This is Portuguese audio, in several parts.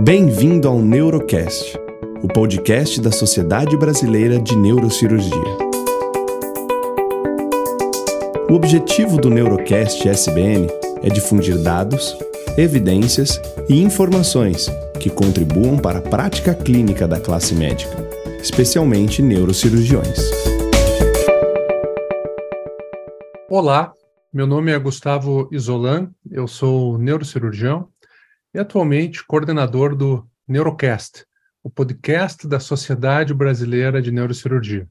Bem-vindo ao Neurocast, o podcast da Sociedade Brasileira de Neurocirurgia. O objetivo do Neurocast SBN é difundir dados, evidências e informações que contribuam para a prática clínica da classe médica, especialmente neurocirurgiões. Olá, meu nome é Gustavo Isolan, eu sou neurocirurgião atualmente coordenador do Neurocast, o podcast da Sociedade Brasileira de Neurocirurgia.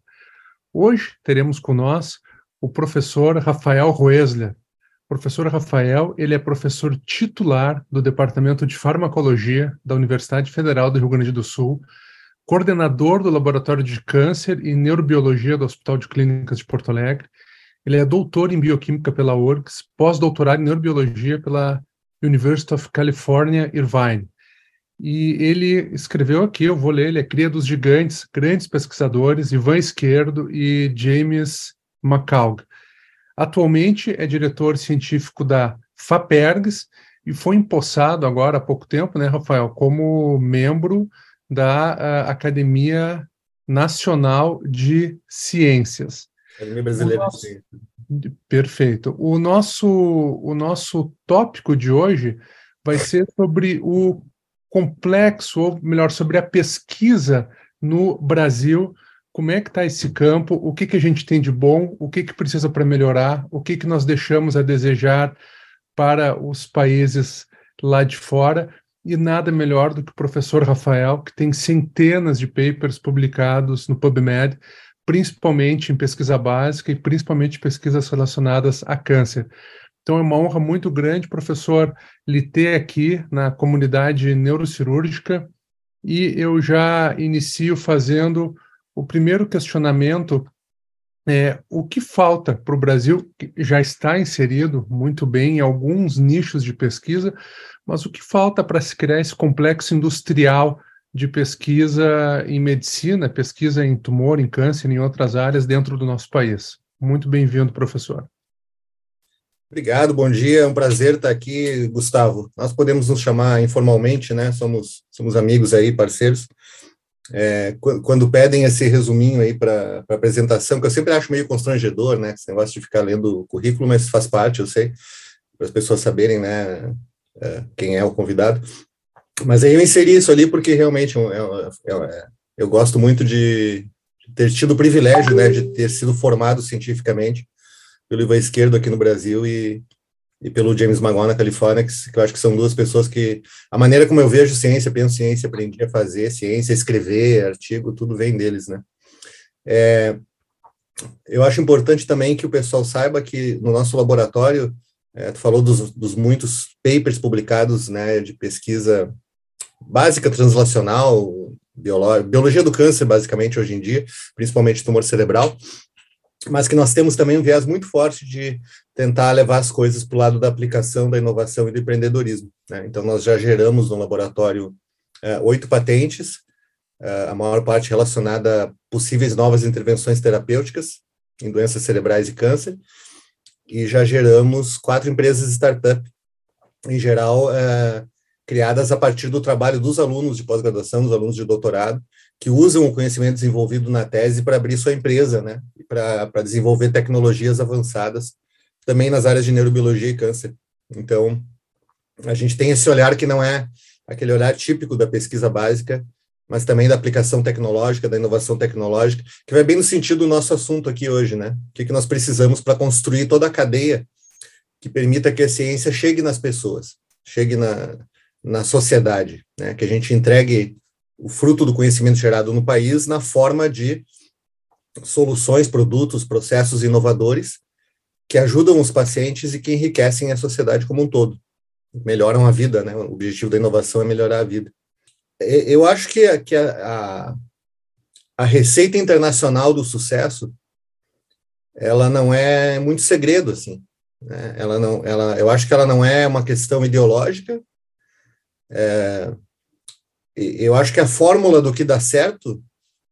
Hoje teremos com nós o professor Rafael Roesler. O professor Rafael, ele é professor titular do Departamento de Farmacologia da Universidade Federal do Rio Grande do Sul, coordenador do Laboratório de Câncer e Neurobiologia do Hospital de Clínicas de Porto Alegre. Ele é doutor em Bioquímica pela URGS, pós-doutorado em Neurobiologia pela University of California, Irvine. E ele escreveu aqui, eu vou ler, ele é cria dos gigantes, grandes pesquisadores, Ivan Esquerdo e James McCaug. Atualmente é diretor científico da FAPERGS e foi empossado agora há pouco tempo, né, Rafael, como membro da uh, Academia Nacional de Ciências. Academia Brasileira de Ciências. Perfeito. O nosso, o nosso tópico de hoje vai ser sobre o complexo, ou melhor, sobre a pesquisa no Brasil. Como é que está esse campo? O que, que a gente tem de bom? O que, que precisa para melhorar? O que, que nós deixamos a desejar para os países lá de fora? E nada melhor do que o professor Rafael, que tem centenas de papers publicados no PubMed principalmente em pesquisa básica e principalmente pesquisas relacionadas a câncer. Então é uma honra muito grande, professor, lhe ter aqui na comunidade neurocirúrgica e eu já inicio fazendo o primeiro questionamento é, o que falta para o Brasil, que já está inserido muito bem em alguns nichos de pesquisa, mas o que falta para se criar esse complexo industrial de pesquisa em medicina, pesquisa em tumor, em câncer, em outras áreas dentro do nosso país. Muito bem-vindo, professor. Obrigado, bom dia, é um prazer estar aqui, Gustavo. Nós podemos nos chamar informalmente, né? Somos, somos amigos aí, parceiros. É, quando pedem esse resuminho aí para apresentação, que eu sempre acho meio constrangedor, né? Esse negócio de ficar lendo o currículo, mas faz parte, eu sei, para as pessoas saberem, né? É, quem é o convidado. Mas aí eu inseri isso ali porque realmente eu, eu, eu, eu gosto muito de ter tido o privilégio, né, de ter sido formado cientificamente pelo Ivan Esquerdo aqui no Brasil e, e pelo James Magon na Califórnia, que, que, eu acho que são duas pessoas que a maneira como eu vejo ciência, penso ciência, aprendi a fazer ciência, escrever, artigo, tudo vem deles, né? É, eu acho importante também que o pessoal saiba que no nosso laboratório, é, tu falou dos, dos muitos papers publicados, né, de pesquisa básica translacional, biologia do câncer, basicamente, hoje em dia, principalmente tumor cerebral, mas que nós temos também um viés muito forte de tentar levar as coisas para o lado da aplicação, da inovação e do empreendedorismo. Né? Então, nós já geramos no laboratório é, oito patentes, é, a maior parte relacionada a possíveis novas intervenções terapêuticas em doenças cerebrais e câncer, e já geramos quatro empresas startup, em geral, é, criadas a partir do trabalho dos alunos de pós-graduação, dos alunos de doutorado, que usam o conhecimento desenvolvido na tese para abrir sua empresa, né, para desenvolver tecnologias avançadas, também nas áreas de neurobiologia e câncer. Então, a gente tem esse olhar que não é aquele olhar típico da pesquisa básica, mas também da aplicação tecnológica, da inovação tecnológica, que vai bem no sentido do nosso assunto aqui hoje, né? O que, que nós precisamos para construir toda a cadeia que permita que a ciência chegue nas pessoas, chegue na, na sociedade, né? que a gente entregue o fruto do conhecimento gerado no país na forma de soluções, produtos, processos inovadores que ajudam os pacientes e que enriquecem a sociedade como um todo, melhoram a vida, né? O objetivo da inovação é melhorar a vida. Eu acho que, que a, a, a receita internacional do sucesso ela não é muito segredo assim. Né? Ela não, ela, eu acho que ela não é uma questão ideológica, é, eu acho que a fórmula do que dá certo,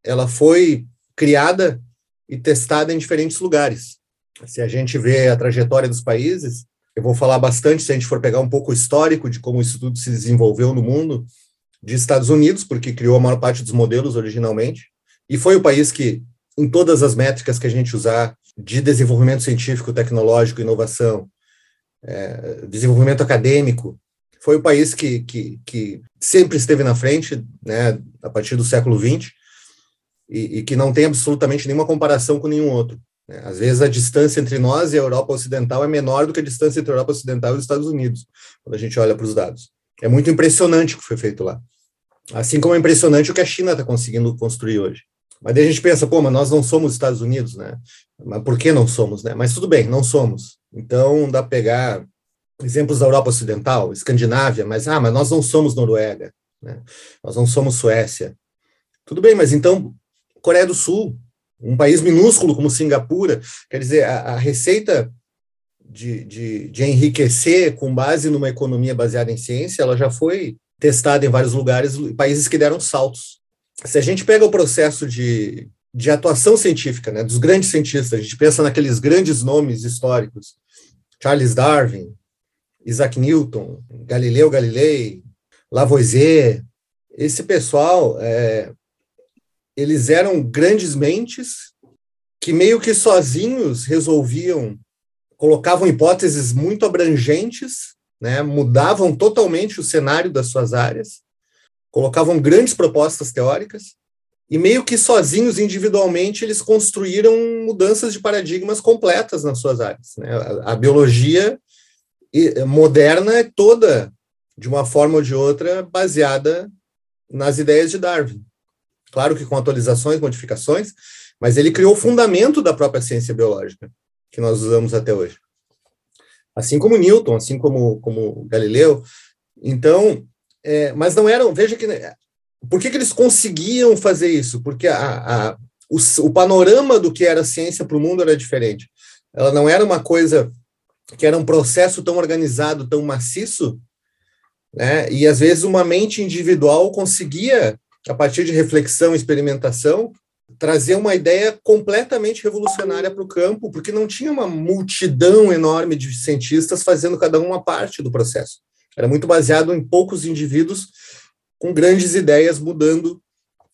ela foi criada e testada em diferentes lugares. Se a gente vê a trajetória dos países, eu vou falar bastante se a gente for pegar um pouco histórico de como isso tudo se desenvolveu no mundo, de Estados Unidos, porque criou a maior parte dos modelos originalmente, e foi o país que, em todas as métricas que a gente usar de desenvolvimento científico, tecnológico, inovação, é, desenvolvimento acadêmico, foi o país que, que, que, sempre esteve na frente, né, a partir do século XX, e, e que não tem absolutamente nenhuma comparação com nenhum outro. Né? Às vezes a distância entre nós e a Europa Ocidental é menor do que a distância entre a Europa Ocidental e os Estados Unidos, quando a gente olha para os dados. É muito impressionante o que foi feito lá. Assim como é impressionante o que a China está conseguindo construir hoje. Mas daí a gente pensa, pô, mas nós não somos Estados Unidos, né? Mas por que não somos, né? Mas tudo bem, não somos. Então dá para pegar exemplos da Europa Ocidental, Escandinávia, mas ah, mas nós não somos Noruega, né? Nós não somos Suécia. Tudo bem, mas então Coreia do Sul, um país minúsculo como Singapura, quer dizer, a, a receita de, de, de, enriquecer com base numa economia baseada em ciência, ela já foi testada em vários lugares, países que deram saltos. Se a gente pega o processo de, de atuação científica, né, dos grandes cientistas, a gente pensa naqueles grandes nomes históricos, Charles Darwin, Isaac Newton, Galileu Galilei, Lavoisier, esse pessoal, é, eles eram grandes mentes que meio que sozinhos resolviam, colocavam hipóteses muito abrangentes, né, mudavam totalmente o cenário das suas áreas, colocavam grandes propostas teóricas e meio que sozinhos, individualmente, eles construíram mudanças de paradigmas completas nas suas áreas. Né? A, a biologia moderna é toda, de uma forma ou de outra, baseada nas ideias de Darwin claro que com atualizações, modificações, mas ele criou o fundamento da própria ciência biológica que nós usamos até hoje. Assim como Newton, assim como, como Galileu. Então, é, mas não eram, veja que, por que, que eles conseguiam fazer isso? Porque a, a, o, o panorama do que era ciência para o mundo era diferente. Ela não era uma coisa que era um processo tão organizado, tão maciço, né? E às vezes uma mente individual conseguia a partir de reflexão e experimentação, trazer uma ideia completamente revolucionária para o campo, porque não tinha uma multidão enorme de cientistas fazendo cada uma parte do processo. Era muito baseado em poucos indivíduos com grandes ideias mudando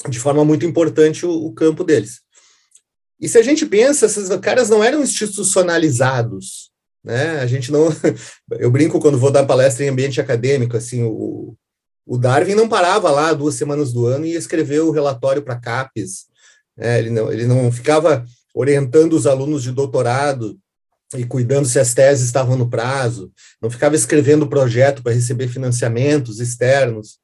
de forma muito importante o, o campo deles. E se a gente pensa, esses caras não eram institucionalizados, né? A gente não, eu brinco quando vou dar palestra em ambiente acadêmico, assim, o, o Darwin não parava lá duas semanas do ano e escreveu o relatório para CAPES. Né? Ele, não, ele não ficava orientando os alunos de doutorado e cuidando se as teses estavam no prazo, não ficava escrevendo projeto para receber financiamentos externos.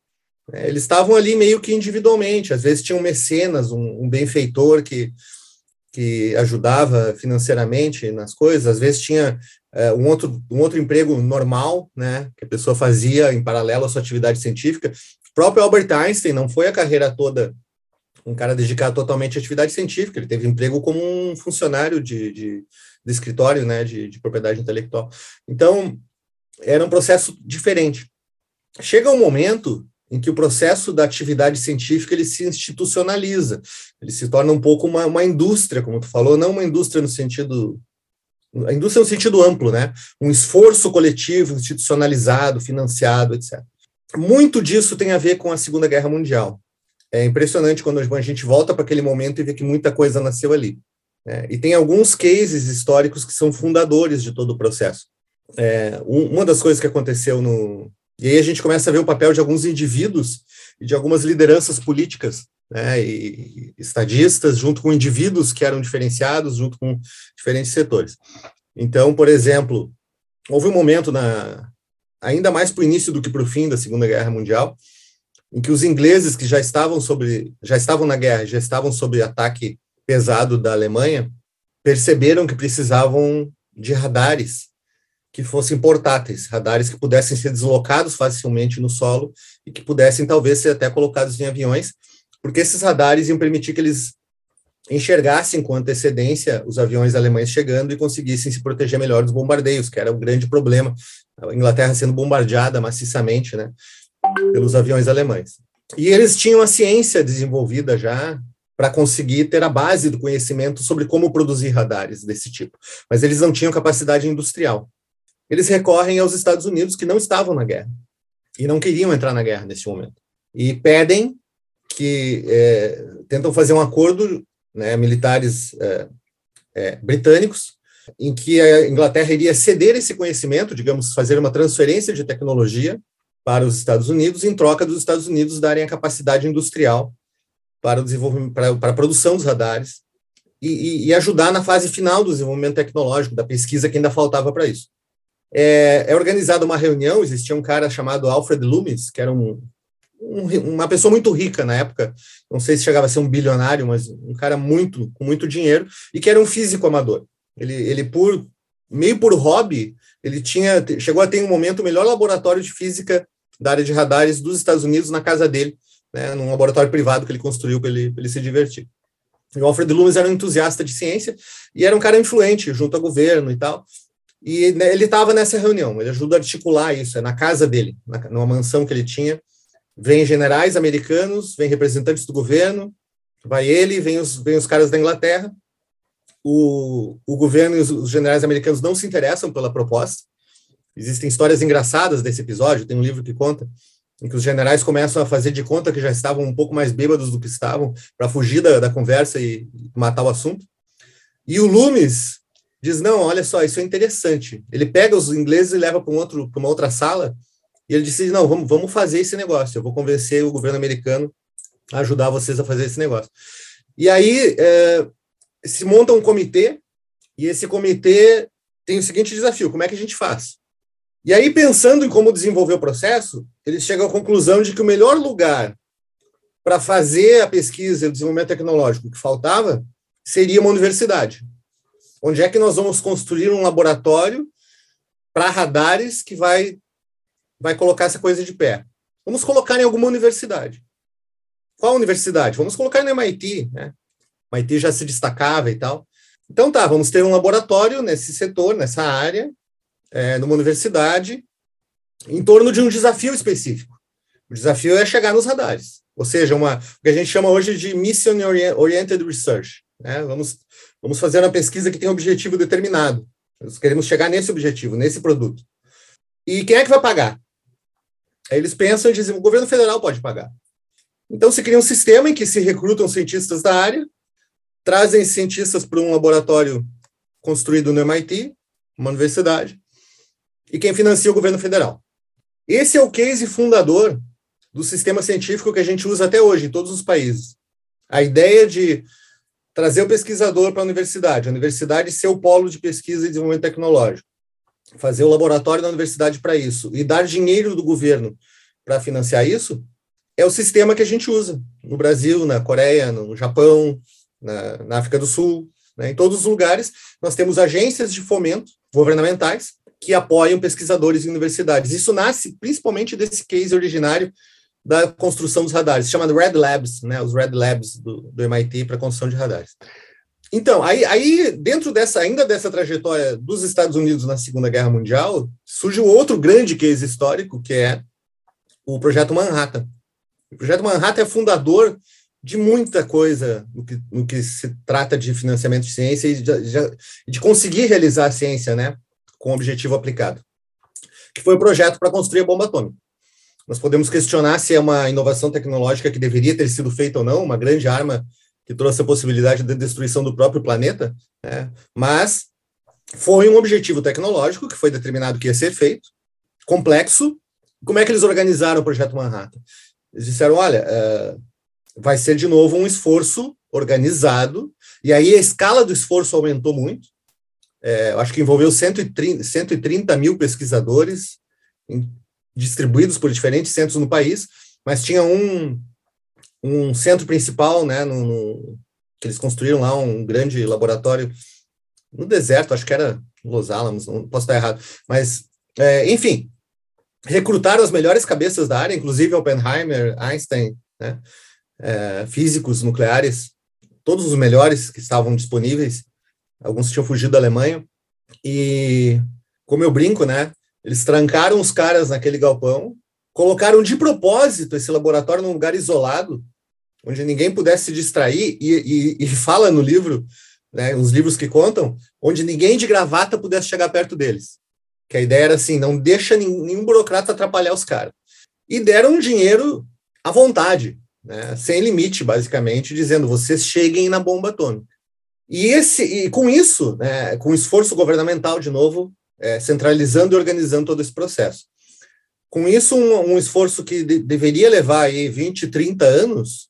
Né? Eles estavam ali meio que individualmente, às vezes tinham mecenas, um, um benfeitor que, que ajudava financeiramente nas coisas, às vezes tinha um, outro, um outro emprego normal, né, que a pessoa fazia em paralelo à sua atividade científica. O próprio Albert Einstein não foi a carreira toda um cara dedicado totalmente à atividade científica, ele teve emprego como um funcionário de, de, de escritório, né, de, de propriedade intelectual. Então, era um processo diferente. Chega um momento em que o processo da atividade científica ele se institucionaliza, ele se torna um pouco uma, uma indústria, como tu falou, não uma indústria no sentido a indústria é um sentido amplo, né? Um esforço coletivo, institucionalizado, financiado, etc. Muito disso tem a ver com a Segunda Guerra Mundial. É impressionante quando a gente volta para aquele momento e vê que muita coisa nasceu ali. Né? E tem alguns cases históricos que são fundadores de todo o processo. É, uma das coisas que aconteceu no. E aí a gente começa a ver o papel de alguns indivíduos e de algumas lideranças políticas né, e estadistas, junto com indivíduos que eram diferenciados, junto com diferentes setores. Então, por exemplo, houve um momento na ainda mais para o início do que para o fim da Segunda Guerra Mundial, em que os ingleses que já estavam sobre já estavam na guerra, já estavam sob ataque pesado da Alemanha, perceberam que precisavam de radares que fossem portáteis, radares que pudessem ser deslocados facilmente no solo e que pudessem talvez ser até colocados em aviões porque esses radares iam permitir que eles enxergassem com antecedência os aviões alemães chegando e conseguissem se proteger melhor dos bombardeios, que era um grande problema, a Inglaterra sendo bombardeada maciçamente, né, pelos aviões alemães. E eles tinham a ciência desenvolvida já para conseguir ter a base do conhecimento sobre como produzir radares desse tipo, mas eles não tinham capacidade industrial. Eles recorrem aos Estados Unidos que não estavam na guerra e não queriam entrar na guerra nesse momento. e pedem que é, tentam fazer um acordo, né, militares é, é, britânicos, em que a Inglaterra iria ceder esse conhecimento, digamos, fazer uma transferência de tecnologia para os Estados Unidos, em troca dos Estados Unidos darem a capacidade industrial para o desenvolvimento, para, para a produção dos radares e, e, ajudar na fase final do desenvolvimento tecnológico, da pesquisa que ainda faltava para isso. É, é organizada uma reunião, existia um cara chamado Alfred Loomis, que era um, um, uma pessoa muito rica na época, não sei se chegava a ser um bilionário, mas um cara muito com muito dinheiro, e que era um físico amador. Ele, ele por meio por hobby, ele tinha chegou a ter um momento o melhor laboratório de física da área de radares dos Estados Unidos na casa dele, né, num laboratório privado que ele construiu para ele, ele se divertir. O Alfred Loomis era um entusiasta de ciência e era um cara influente junto ao governo e tal. E né, ele estava nessa reunião, ele ajuda a articular isso, é na casa dele, na, numa mansão que ele tinha. Vem generais americanos, vem representantes do governo, vai ele, vem os, vem os caras da Inglaterra. O, o governo e os, os generais americanos não se interessam pela proposta. Existem histórias engraçadas desse episódio, tem um livro que conta em que os generais começam a fazer de conta que já estavam um pouco mais bêbados do que estavam, para fugir da, da, conversa e matar o assunto. E o Loomis diz: Não, olha só, isso é interessante. Ele pega os ingleses e leva para um outro, uma outra sala, e ele disse: Não, vamos, vamos fazer esse negócio. Eu vou convencer o governo americano a ajudar vocês a fazer esse negócio. E aí é, se monta um comitê, e esse comitê tem o seguinte desafio: como é que a gente faz? E aí, pensando em como desenvolver o processo, eles chegam à conclusão de que o melhor lugar para fazer a pesquisa e o desenvolvimento tecnológico que faltava seria uma universidade. Onde é que nós vamos construir um laboratório para radares que vai, vai colocar essa coisa de pé? Vamos colocar em alguma universidade. Qual universidade? Vamos colocar no MIT, né? O MIT já se destacava e tal. Então tá, vamos ter um laboratório nesse setor, nessa área, é, numa universidade em torno de um desafio específico. O desafio é chegar nos radares, ou seja, uma, o que a gente chama hoje de Mission Oriented Research. Né? Vamos, vamos fazer uma pesquisa que tem um objetivo determinado. Nós queremos chegar nesse objetivo, nesse produto. E quem é que vai pagar? Aí eles pensam e dizem, o governo federal pode pagar. Então se cria um sistema em que se recrutam cientistas da área, trazem cientistas para um laboratório construído no MIT, uma universidade, e quem financia o governo federal. Esse é o case fundador do sistema científico que a gente usa até hoje em todos os países. A ideia de trazer o pesquisador para a universidade, a universidade ser o polo de pesquisa e desenvolvimento tecnológico, fazer o laboratório da universidade para isso e dar dinheiro do governo para financiar isso, é o sistema que a gente usa no Brasil, na Coreia, no Japão, na, na África do Sul, né? em todos os lugares. Nós temos agências de fomento governamentais que apoiam pesquisadores em universidades. Isso nasce principalmente desse case originário da construção dos radares, se chama Red Labs, né, os Red Labs do, do MIT para construção de radares. Então, aí, aí, dentro dessa, ainda dessa trajetória dos Estados Unidos na Segunda Guerra Mundial, surge um outro grande case histórico, que é o Projeto Manhattan. O Projeto Manhattan é fundador de muita coisa no que, no que se trata de financiamento de ciência e de, de, conseguir realizar a ciência, né? com objetivo aplicado, que foi o projeto para construir a bomba atômica. Nós podemos questionar se é uma inovação tecnológica que deveria ter sido feita ou não, uma grande arma que trouxe a possibilidade de destruição do próprio planeta, né? mas foi um objetivo tecnológico que foi determinado que ia ser feito, complexo. Como é que eles organizaram o projeto Manhattan? Eles disseram: olha, uh, vai ser de novo um esforço organizado, e aí a escala do esforço aumentou muito é, acho que envolveu 130, 130 mil pesquisadores em, distribuídos por diferentes centros no país, mas tinha um, um centro principal, né, no, no, que eles construíram lá, um grande laboratório no deserto, acho que era Los Alamos, não posso estar errado, mas, é, enfim, recrutaram as melhores cabeças da área, inclusive Oppenheimer, Einstein, né, é, físicos nucleares, todos os melhores que estavam disponíveis, alguns tinham fugido da Alemanha, e como eu brinco, né, eles trancaram os caras naquele galpão, colocaram de propósito esse laboratório num lugar isolado, onde ninguém pudesse se distrair, e, e, e fala no livro, né, os livros que contam, onde ninguém de gravata pudesse chegar perto deles. Que a ideia era assim, não deixa nenhum burocrata atrapalhar os caras. E deram dinheiro à vontade, né, sem limite, basicamente, dizendo vocês cheguem na bomba atômica. E, esse, e com isso, né, com esforço governamental, de novo, é, centralizando e organizando todo esse processo. Com isso, um, um esforço que de, deveria levar aí 20, 30 anos,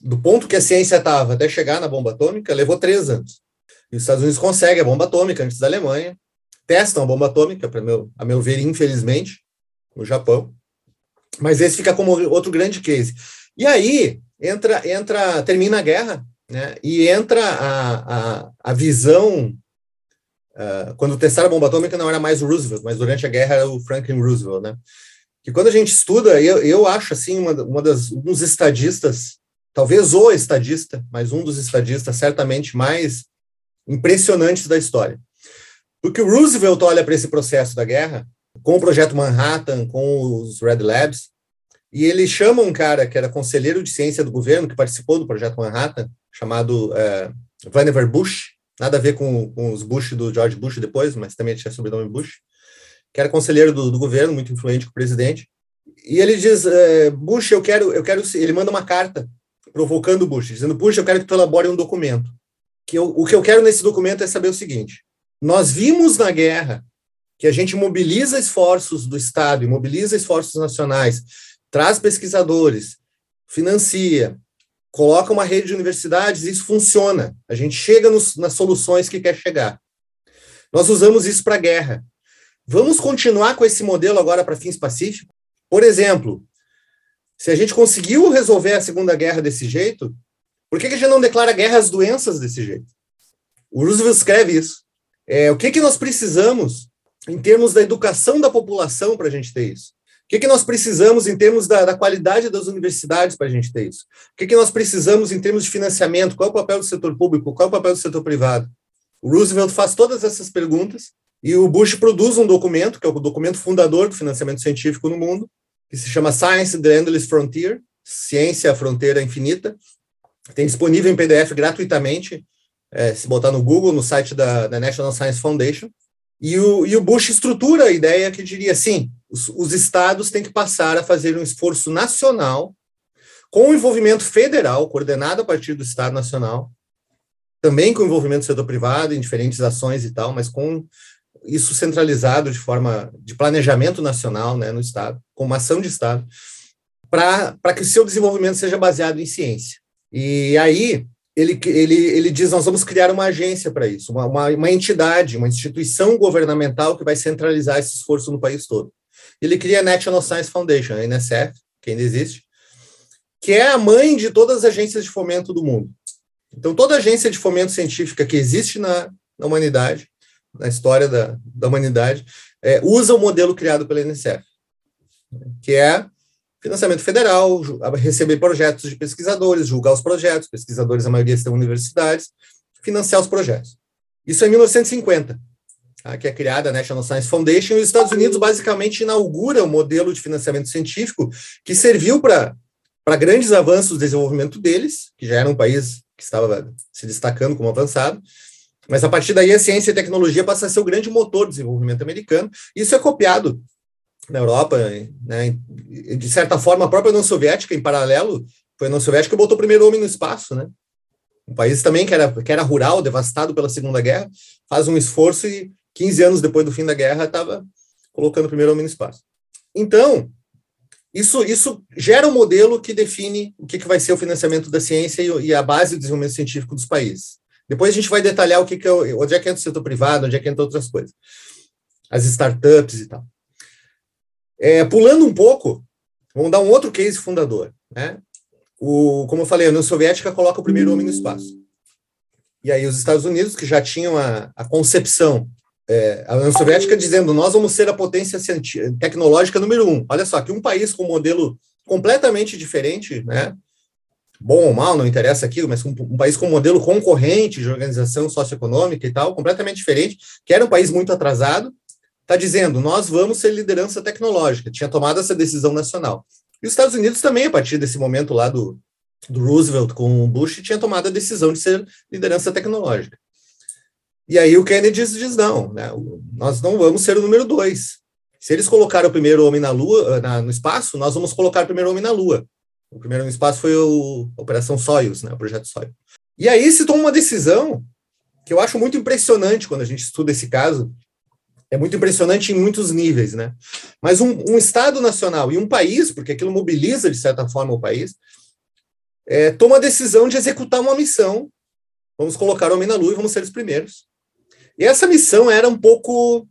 do ponto que a ciência estava até chegar na bomba atômica, levou três anos. E os Estados Unidos conseguem a bomba atômica antes da Alemanha, testam a bomba atômica, para meu, a meu ver, infelizmente, no Japão. Mas esse fica como outro grande case. E aí entra, entra termina a guerra, né? E entra a, a, a visão. Uh, quando testaram a bomba atômica, não era mais o Roosevelt, mas durante a guerra era o Franklin Roosevelt, né? Que quando a gente estuda, eu, eu acho assim, uma, uma das, um dos estadistas, talvez o estadista, mas um dos estadistas certamente mais impressionantes da história. Porque o Roosevelt olha para esse processo da guerra, com o projeto Manhattan, com os Red Labs, e ele chama um cara que era conselheiro de ciência do governo, que participou do projeto Manhattan, chamado é, Vannevar Bush, nada a ver com, com, os Bush do George Bush depois, mas também tinha sobrenome Bush, que era conselheiro do, do governo, muito influente com o presidente. E ele diz, é, Bush, eu quero, eu quero, ele manda uma carta provocando Bush, dizendo, Bush, eu quero que tu elabore um documento. Que eu, o que eu quero nesse documento é saber o seguinte: nós vimos na guerra que a gente mobiliza esforços do Estado mobiliza esforços nacionais, traz pesquisadores, financia, coloca uma rede de universidades, isso funciona. A gente chega nos, nas soluções que quer chegar. Nós usamos isso para a guerra. Vamos continuar com esse modelo agora para fins pacíficos? Por exemplo, se a gente conseguiu resolver a Segunda Guerra desse jeito, por que, que a gente não declara guerra às doenças desse jeito? O Roosevelt escreve isso. É, o que, que nós precisamos em termos da educação da população para a gente ter isso? O que, que nós precisamos em termos da, da qualidade das universidades para a gente ter isso? O que, que nós precisamos em termos de financiamento? Qual é o papel do setor público? Qual é o papel do setor privado? O Roosevelt faz todas essas perguntas e o Bush produz um documento, que é o documento fundador do financiamento científico no mundo, que se chama Science the Endless Frontier, Ciência a Fronteira Infinita. Tem disponível em PDF gratuitamente, é, se botar no Google, no site da, da National Science Foundation. E o, e o Bush estrutura a ideia que diria assim: os, os estados têm que passar a fazer um esforço nacional, com envolvimento federal, coordenado a partir do Estado Nacional, também com envolvimento do setor privado em diferentes ações e tal, mas com isso centralizado de forma de planejamento nacional né, no Estado, com uma ação de Estado, para que o seu desenvolvimento seja baseado em ciência. E aí, ele, ele, ele diz: nós vamos criar uma agência para isso, uma, uma, uma, entidade, uma instituição governamental que vai centralizar esse esforço no país todo. Ele cria a National Science Foundation, a NSF, que ainda existe, que é a mãe de todas as agências de fomento do mundo. Então, toda agência de fomento científica que existe na, na humanidade, na história da, da humanidade, é, usa o modelo criado pela NSF, que é financiamento federal, receber projetos de pesquisadores, julgar os projetos, pesquisadores, a maioria estão em universidades, financiar os projetos. Isso é em 1950, tá, que é criada a National Science Foundation, e os Estados Unidos basicamente inaugura o um modelo de financiamento científico que serviu para grandes avanços do desenvolvimento deles, que já era um país que estava se destacando como avançado, mas a partir daí a ciência e a tecnologia passa a ser o grande motor do desenvolvimento americano. Isso é copiado na Europa, né, de certa forma, a própria União Soviética, em paralelo, foi a União Soviética que botou o primeiro homem no espaço, né? Um país também que era, que era rural, devastado pela Segunda Guerra, faz um esforço e 15 anos depois do fim da guerra estava colocando o primeiro homem no espaço. Então, isso, isso gera um modelo que define o que, que vai ser o financiamento da ciência e, e a base do desenvolvimento científico dos países. Depois a gente vai detalhar o que, que é, onde é que entra o setor privado, onde é que entra outras coisas. As startups e tal. É, pulando um pouco, vamos dar um outro case fundador. Né? O, como eu falei, a União Soviética coloca o primeiro homem no espaço. E aí os Estados Unidos, que já tinham a, a concepção, é, a União Soviética dizendo, nós vamos ser a potência tecnológica número um. Olha só, que um país com um modelo completamente diferente, né? Bom ou mal, não interessa aqui, mas um, um, país com um modelo concorrente de organização socioeconômica e tal, completamente diferente, que era um país muito atrasado, está dizendo: nós vamos ser liderança tecnológica. Tinha tomado essa decisão nacional. E os Estados Unidos também, a partir desse momento lá do, do Roosevelt com o Bush, tinha tomado a decisão de ser liderança tecnológica. E aí o Kennedy diz: não, né, nós não vamos ser o número dois. Se eles colocaram o primeiro homem na Lua, na, no espaço, nós vamos colocar o primeiro homem na Lua. O primeiro no espaço foi o, a Operação Soyuz, né, o projeto Soyuz. E aí se toma uma decisão que eu acho muito impressionante quando a gente estuda esse caso. É muito impressionante em muitos níveis, né? Mas um, um Estado nacional e um país, porque aquilo mobiliza de certa forma o país, é, toma a decisão de executar uma missão. Vamos colocar o homem na Lua e vamos ser os primeiros. E essa missão era um pouco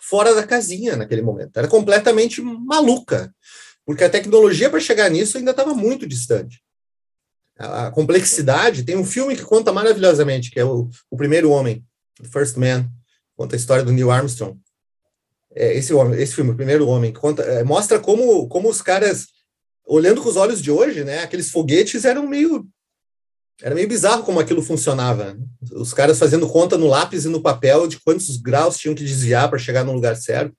fora da casinha naquele momento. Era completamente maluca, porque a tecnologia para chegar nisso ainda estava muito distante. A, complexidade, tem um filme que conta maravilhosamente, que é o, o Primeiro Homem, The First Man, conta a história do Neil Armstrong. É, esse, esse filme, O Primeiro Homem, conta, é, mostra como, como os caras, olhando com os olhos de hoje, né, aqueles foguetes eram meio era meio bizarro como aquilo funcionava. Os caras fazendo conta no lápis e no papel de quantos graus tinham que desviar para chegar no lugar certo.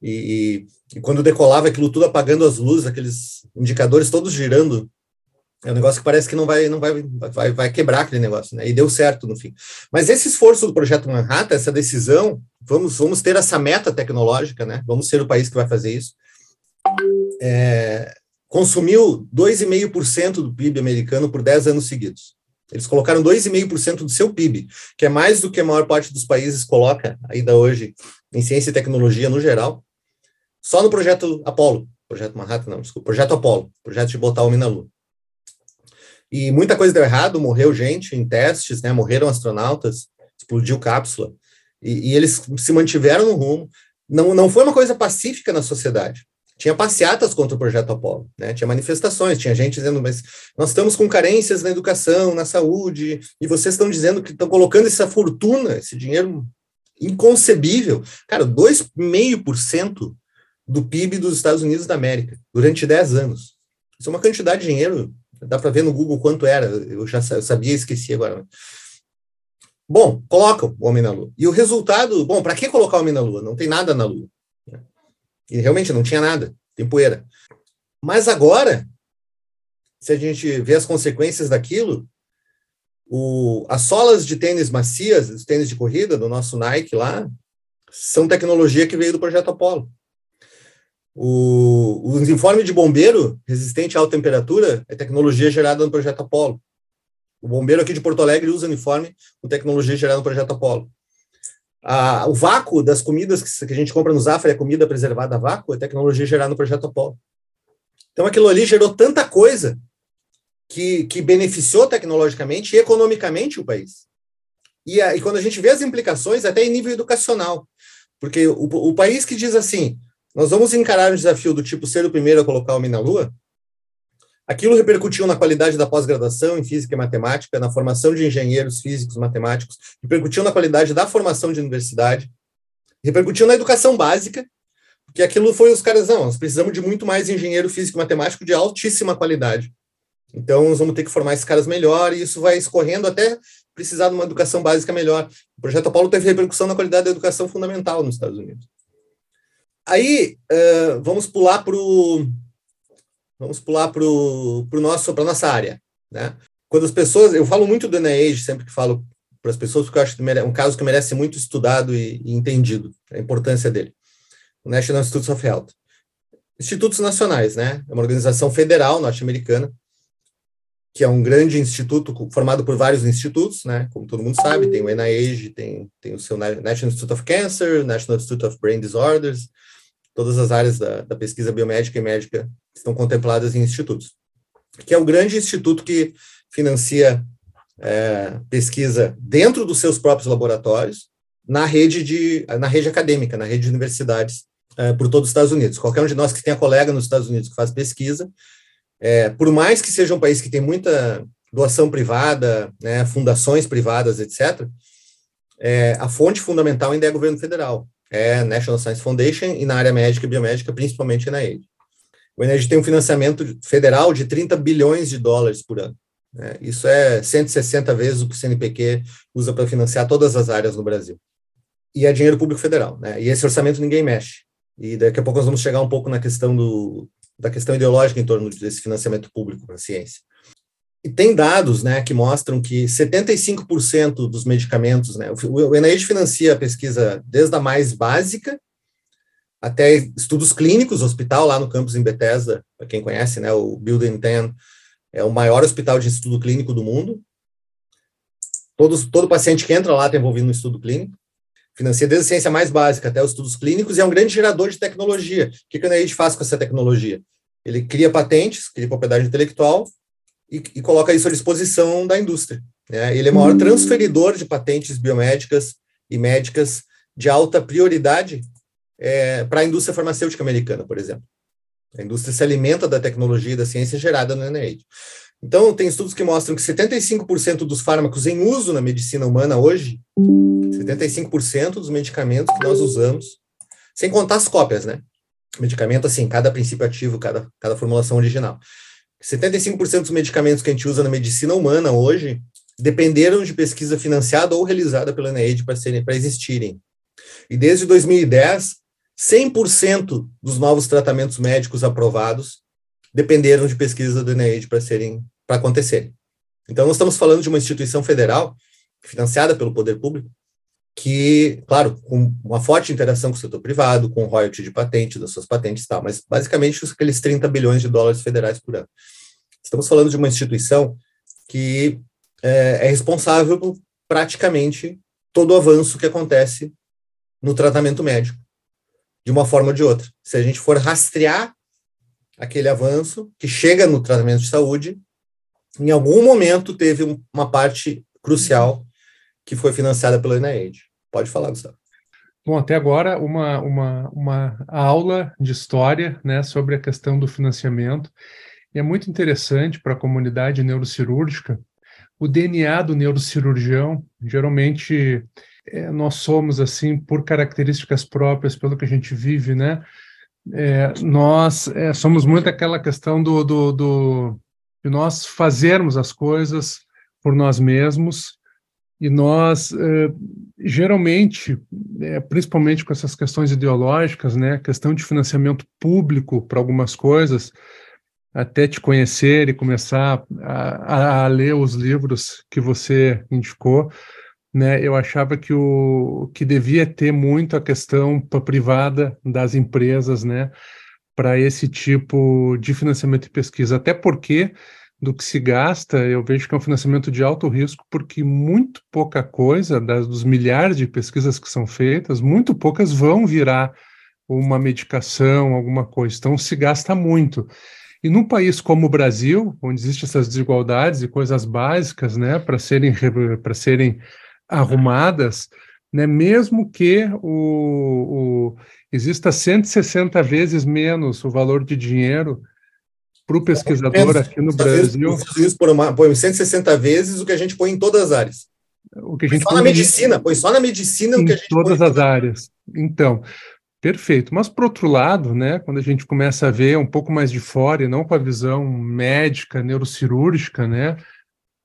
E, e, quando decolava aquilo tudo apagando as luzes, aqueles indicadores todos girando, é um negócio que parece que não vai não vai, vai, vai quebrar aquele negócio, né? E deu certo no fim. Mas esse esforço do projeto Manhattan, essa decisão, vamos vamos ter essa meta tecnológica, né? Vamos ser o país que vai fazer isso. É, consumiu 2,5% do PIB americano por 10 anos seguidos. Eles colocaram 2,5% do seu PIB, que é mais do que a maior parte dos países coloca ainda hoje em ciência e tecnologia no geral, só no projeto Apollo, projeto Manhattan, não, desculpa, projeto Apollo, projeto de botar o homem na Lua. E muita coisa deu errado, morreu gente em testes, né, morreram astronautas, explodiu cápsula, e, e eles se mantiveram no rumo. Não, não foi uma coisa pacífica na sociedade tinha passeatas contra o projeto Apolo, né? Tinha manifestações, tinha gente dizendo, mas nós estamos com carências na educação, na saúde, e vocês estão dizendo que estão colocando essa fortuna, esse dinheiro inconcebível. Cara, 2,5% do PIB dos Estados Unidos da América, durante 10 anos. Isso é uma quantidade de dinheiro, dá para ver no Google quanto era, eu já sabia, esqueci agora. Bom, colocam o homem na Lua. E o resultado, bom, para que colocar o homem na Lua? Não tem nada na Lua. E realmente não tinha nada, tem poeira. Mas agora, se a gente vê as consequências daquilo, o, as solas de tênis macias, os tênis de corrida do nosso Nike lá, são tecnologia que veio do projeto Apollo. O, o uniforme de bombeiro resistente à alta temperatura é tecnologia gerada no projeto Apollo. O bombeiro aqui de Porto Alegre usa uniforme com tecnologia gerada no projeto Apollo o vácuo das comidas que, que, a gente compra no Zafra é comida preservada a vácuo, é tecnologia gerada no projeto Apollo. Então aquilo ali gerou tanta coisa que, que beneficiou tecnologicamente e economicamente o país. E, a, e quando a gente vê as implicações, até em nível educacional, porque o, o país que diz assim, nós vamos encarar um desafio do tipo ser o primeiro a colocar o homem na Lua, Aquilo repercutiu na qualidade da pós-graduação em física e matemática, na formação de engenheiros físicos matemáticos, repercutiu na qualidade da formação de universidade, repercutiu na educação básica, porque aquilo foi os caras, não, nós precisamos de muito mais engenheiro físico e matemático de altíssima qualidade. Então, nós vamos ter que formar esses caras melhor, e isso vai escorrendo até precisar de uma educação básica melhor. O projeto Apolo teve repercussão na qualidade da educação fundamental nos Estados Unidos. Aí, uh, vamos pular para Vamos pular para nosso para nossa área, né? Quando as pessoas, eu falo muito do NIH sempre que falo para as pessoas porque eu acho que é um caso que merece muito estudado e, e entendido a importância dele. O National Institutes of Health. Institutos nacionais, né? É uma organização federal norte-americana que é um grande instituto formado por vários institutos, né? Como todo mundo sabe, tem o NIH, tem, tem o seu National Institute of Cancer, National Institute of Brain Disorders, todas as áreas da, da pesquisa biomédica e médica estão contempladas em institutos, que é o grande instituto que financia é, pesquisa dentro dos seus próprios laboratórios, na rede de na rede acadêmica, na rede de universidades é, por todos os Estados Unidos. Qualquer um de nós que tenha colega nos Estados Unidos que faz pesquisa, é, por mais que seja um país que tem muita doação privada, né, fundações privadas, etc., é, a fonte fundamental ainda é o governo federal é National Science Foundation e na área médica e biomédica, principalmente na NIH. O NIH tem um financiamento federal de 30 bilhões de dólares por ano. Né? Isso é 160 vezes o que o CNPq usa para financiar todas as áreas no Brasil. E é dinheiro público federal, né? E esse orçamento ninguém mexe. E daqui a pouco nós vamos chegar um pouco na questão do, da questão ideológica em torno desse financiamento público para a ciência. E tem dados né, que mostram que 75% dos medicamentos, né, o NIH financia a pesquisa desde a mais básica até estudos clínicos, hospital lá no campus em Bethesda, para quem conhece, né, o Building 10 é o maior hospital de estudo clínico do mundo. Todos, todo paciente que entra lá está envolvido no estudo clínico. Financia desde a ciência mais básica até os estudos clínicos e é um grande gerador de tecnologia. O que, que a NIH faz com essa tecnologia? Ele cria patentes, cria propriedade intelectual e, e coloca isso à disposição da indústria. Né? Ele é o maior transferidor de patentes biomédicas e médicas de alta prioridade é, para a indústria farmacêutica americana, por exemplo. A indústria se alimenta da tecnologia e da ciência gerada no NIH. Então, tem estudos que mostram que 75% dos fármacos em uso na medicina humana hoje, 75% dos medicamentos que nós usamos, sem contar as cópias, né? Medicamento, assim, cada princípio ativo, cada, cada formulação original. 75% dos medicamentos que a gente usa na medicina humana hoje dependeram de pesquisa financiada ou realizada pela NIH para existirem. E desde 2010, 100% dos novos tratamentos médicos aprovados dependeram de pesquisa do NIH para serem para acontecerem. Então, nós estamos falando de uma instituição federal financiada pelo poder público que, claro, com uma forte interação com o setor privado, com royalty de patente, das suas patentes e tal, mas basicamente aqueles 30 bilhões de dólares federais por ano. Estamos falando de uma instituição que é, é responsável por praticamente todo o avanço que acontece no tratamento médico, de uma forma ou de outra. Se a gente for rastrear aquele avanço que chega no tratamento de saúde, em algum momento teve uma parte crucial que foi financiada pela NIH. Pode falar, Gustavo. Bom, até agora uma, uma, uma aula de história né, sobre a questão do financiamento. E é muito interessante para a comunidade neurocirúrgica. O DNA do neurocirurgião, geralmente, é, nós somos assim por características próprias, pelo que a gente vive, né? É, nós é, somos muito aquela questão do, do, do, de nós fazermos as coisas por nós mesmos e nós é, geralmente, é, principalmente com essas questões ideológicas, né, questão de financiamento público para algumas coisas, até te conhecer e começar a, a, ler os livros que você indicou, né, eu achava que o que devia ter muito a questão privada das empresas, né, para esse tipo de financiamento e pesquisa, até porque do que se gasta, eu vejo que é um financiamento de alto risco, porque muito pouca coisa das, dos milhares de pesquisas que são feitas, muito poucas vão virar uma medicação, alguma coisa. Então se gasta muito. E num país como o Brasil, onde existem essas desigualdades e coisas básicas, né, para serem serem arrumadas, né, mesmo que o, o, exista 160 vezes menos o valor de dinheiro para o pesquisador aqui no Brasil. Põe 160 vezes o que a gente põe em todas as áreas. O que a gente põe só na medicina, põe só na medicina o que a gente todas as áreas. Então, perfeito. Mas por outro lado, né, quando a gente começa a ver um pouco mais de fora e não com a visão médica, neurocirúrgica, né,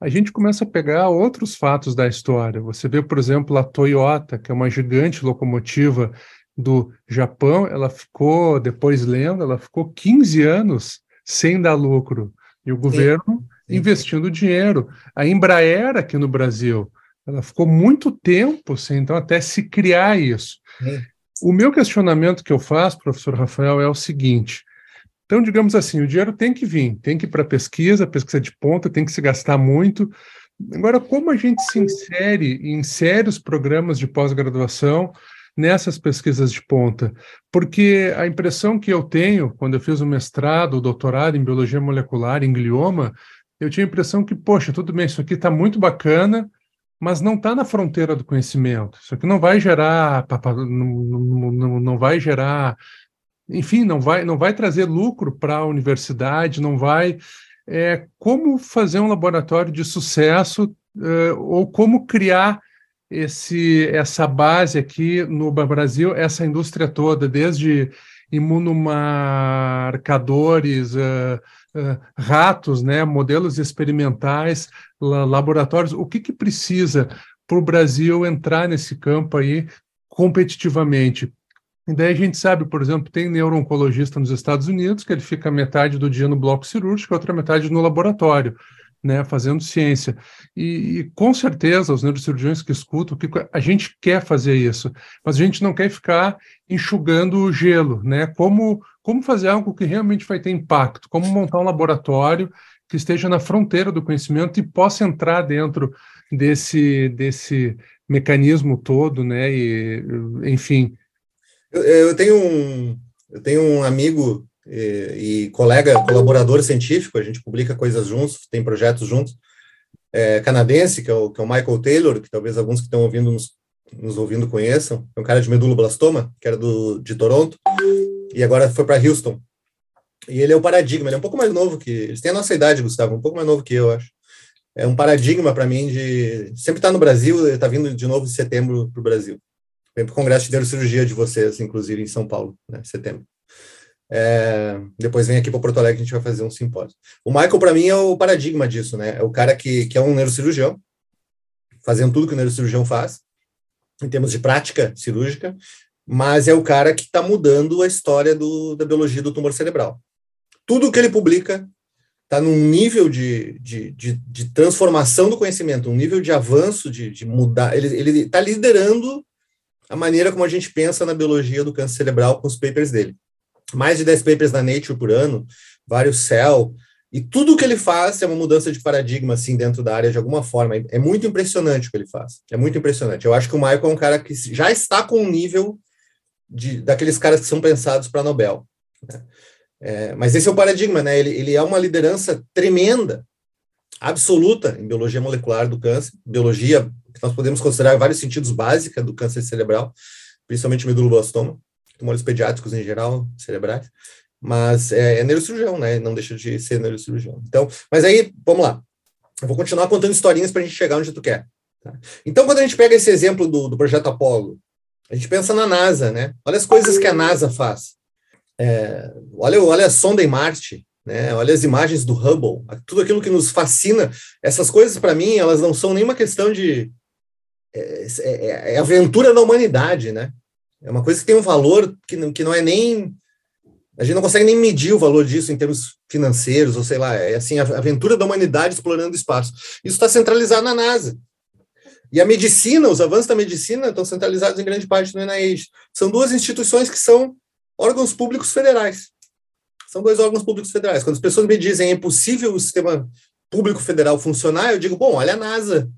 a gente começa a pegar outros fatos da história. Você vê, por exemplo, a Toyota, que é uma gigante locomotiva do Japão, ela ficou, depois lendo, ela ficou 15 anos sem dar lucro. E o governo sim, sim. investindo dinheiro. A Embraer aqui no Brasil, ela ficou muito tempo sem, então, até se criar isso. Sim. O meu questionamento que eu faço, professor Rafael, é o seguinte: então, digamos assim, o dinheiro tem que vir, tem que ir para pesquisa, pesquisa de ponta, tem que se gastar muito. Agora, como a gente se insere e insere os programas de pós-graduação nessas pesquisas de ponta? Porque a impressão que eu tenho, quando eu fiz o mestrado, o doutorado em biologia molecular, em glioma, eu tinha a impressão que, poxa, tudo bem, isso aqui está muito bacana, mas não está na fronteira do conhecimento. Isso aqui não vai gerar, não, não, não vai gerar enfim, não vai, não vai trazer lucro para a universidade, não vai. É, como fazer um laboratório de sucesso é, ou como criar esse, essa base aqui no Brasil, essa indústria toda, desde imunomarcadores, uh, uh, ratos, né, modelos experimentais, laboratórios, o que, que precisa para o Brasil entrar nesse campo aí competitivamente? E daí a gente sabe, por exemplo, tem neuro-oncologista nos Estados Unidos, que ele fica metade do dia no bloco cirúrgico, outra metade no laboratório. Né, fazendo ciência. E, e, com certeza os neurocirurgiões que escutam, que a gente quer fazer isso, mas a gente não quer ficar enxugando o gelo, né? Como, como fazer algo que realmente vai ter impacto, como montar um laboratório que esteja na fronteira do conhecimento e possa entrar dentro desse, desse mecanismo todo, né? E, enfim. Eu, eu tenho um eu tenho um amigo e, e, colega, colaborador científico, a gente publica coisas juntos, tem projetos juntos, é, canadense, que é, o, que é o Michael Taylor, que talvez alguns que estão ouvindo nos, nos ouvindo conheçam, é um cara de meduloblastoma, que era do, de Toronto, e agora foi para Houston. E ele é o paradigma, ele é um pouco mais novo que. Eles têm a nossa idade, Gustavo, um pouco mais novo que eu, acho. É um paradigma para mim de. Sempre estar tá no Brasil, está vindo de novo em setembro para o Brasil. Vem para o Congresso de Neurocirurgia de vocês, inclusive em São Paulo, né, setembro. É, depois vem aqui para Porto Alegre, a gente vai fazer um simpósio. O Michael, para mim, é o paradigma disso, né? É o cara que, que é um neurocirurgião, fazendo tudo que o neurocirurgião faz, em termos de prática cirúrgica, mas é o cara que está mudando a história do, da biologia do tumor cerebral. Tudo que ele publica está num nível de, de, de, de, transformação do conhecimento, um nível de avanço, de, de mudar. Ele está liderando a maneira como a gente pensa na biologia do câncer cerebral com os papers dele mais de 10 papers na Nature por ano, vários Cell, e tudo que ele faz é uma mudança de paradigma, assim, dentro da área de alguma forma. É muito impressionante o que ele faz. É muito impressionante. Eu acho que o Michael é um cara que já está com um nível de, daqueles caras que são pensados para Nobel. Né? É, mas esse é o paradigma, né? Ele, ele é uma liderança tremenda, absoluta em biologia molecular do câncer, biologia que nós podemos considerar vários sentidos básica do câncer cerebral, principalmente meduloblastoma tumores pediátricos em geral, cerebrais, mas é, é neurocirurgião, né? Não deixa de ser neurocirurgião. Então, mas aí, vamos lá. Eu vou continuar contando historinhas para a gente chegar onde tu quer. Tá? Então, quando a gente pega esse exemplo do, do projeto Apollo, a gente pensa na NASA, né? Olha as coisas que a NASA faz. É, olha, olha a sonda em Marte, né? Olha as imagens do Hubble, tudo aquilo que nos fascina. Essas coisas, para mim, elas não são nenhuma questão de é, é, é, aventura da humanidade, né? É uma coisa que tem um valor que não, que não é nem. A gente não consegue nem medir o valor disso em termos financeiros, ou sei lá, é assim, a aventura da humanidade explorando o espaço. Isso está centralizado na NASA. E a medicina, os avanços da medicina estão centralizados em grande parte no NIH. São duas instituições que são órgãos públicos federais. São dois órgãos públicos federais. Quando as pessoas me dizem é impossível o sistema público federal funcionar, eu digo, bom, olha a NASA.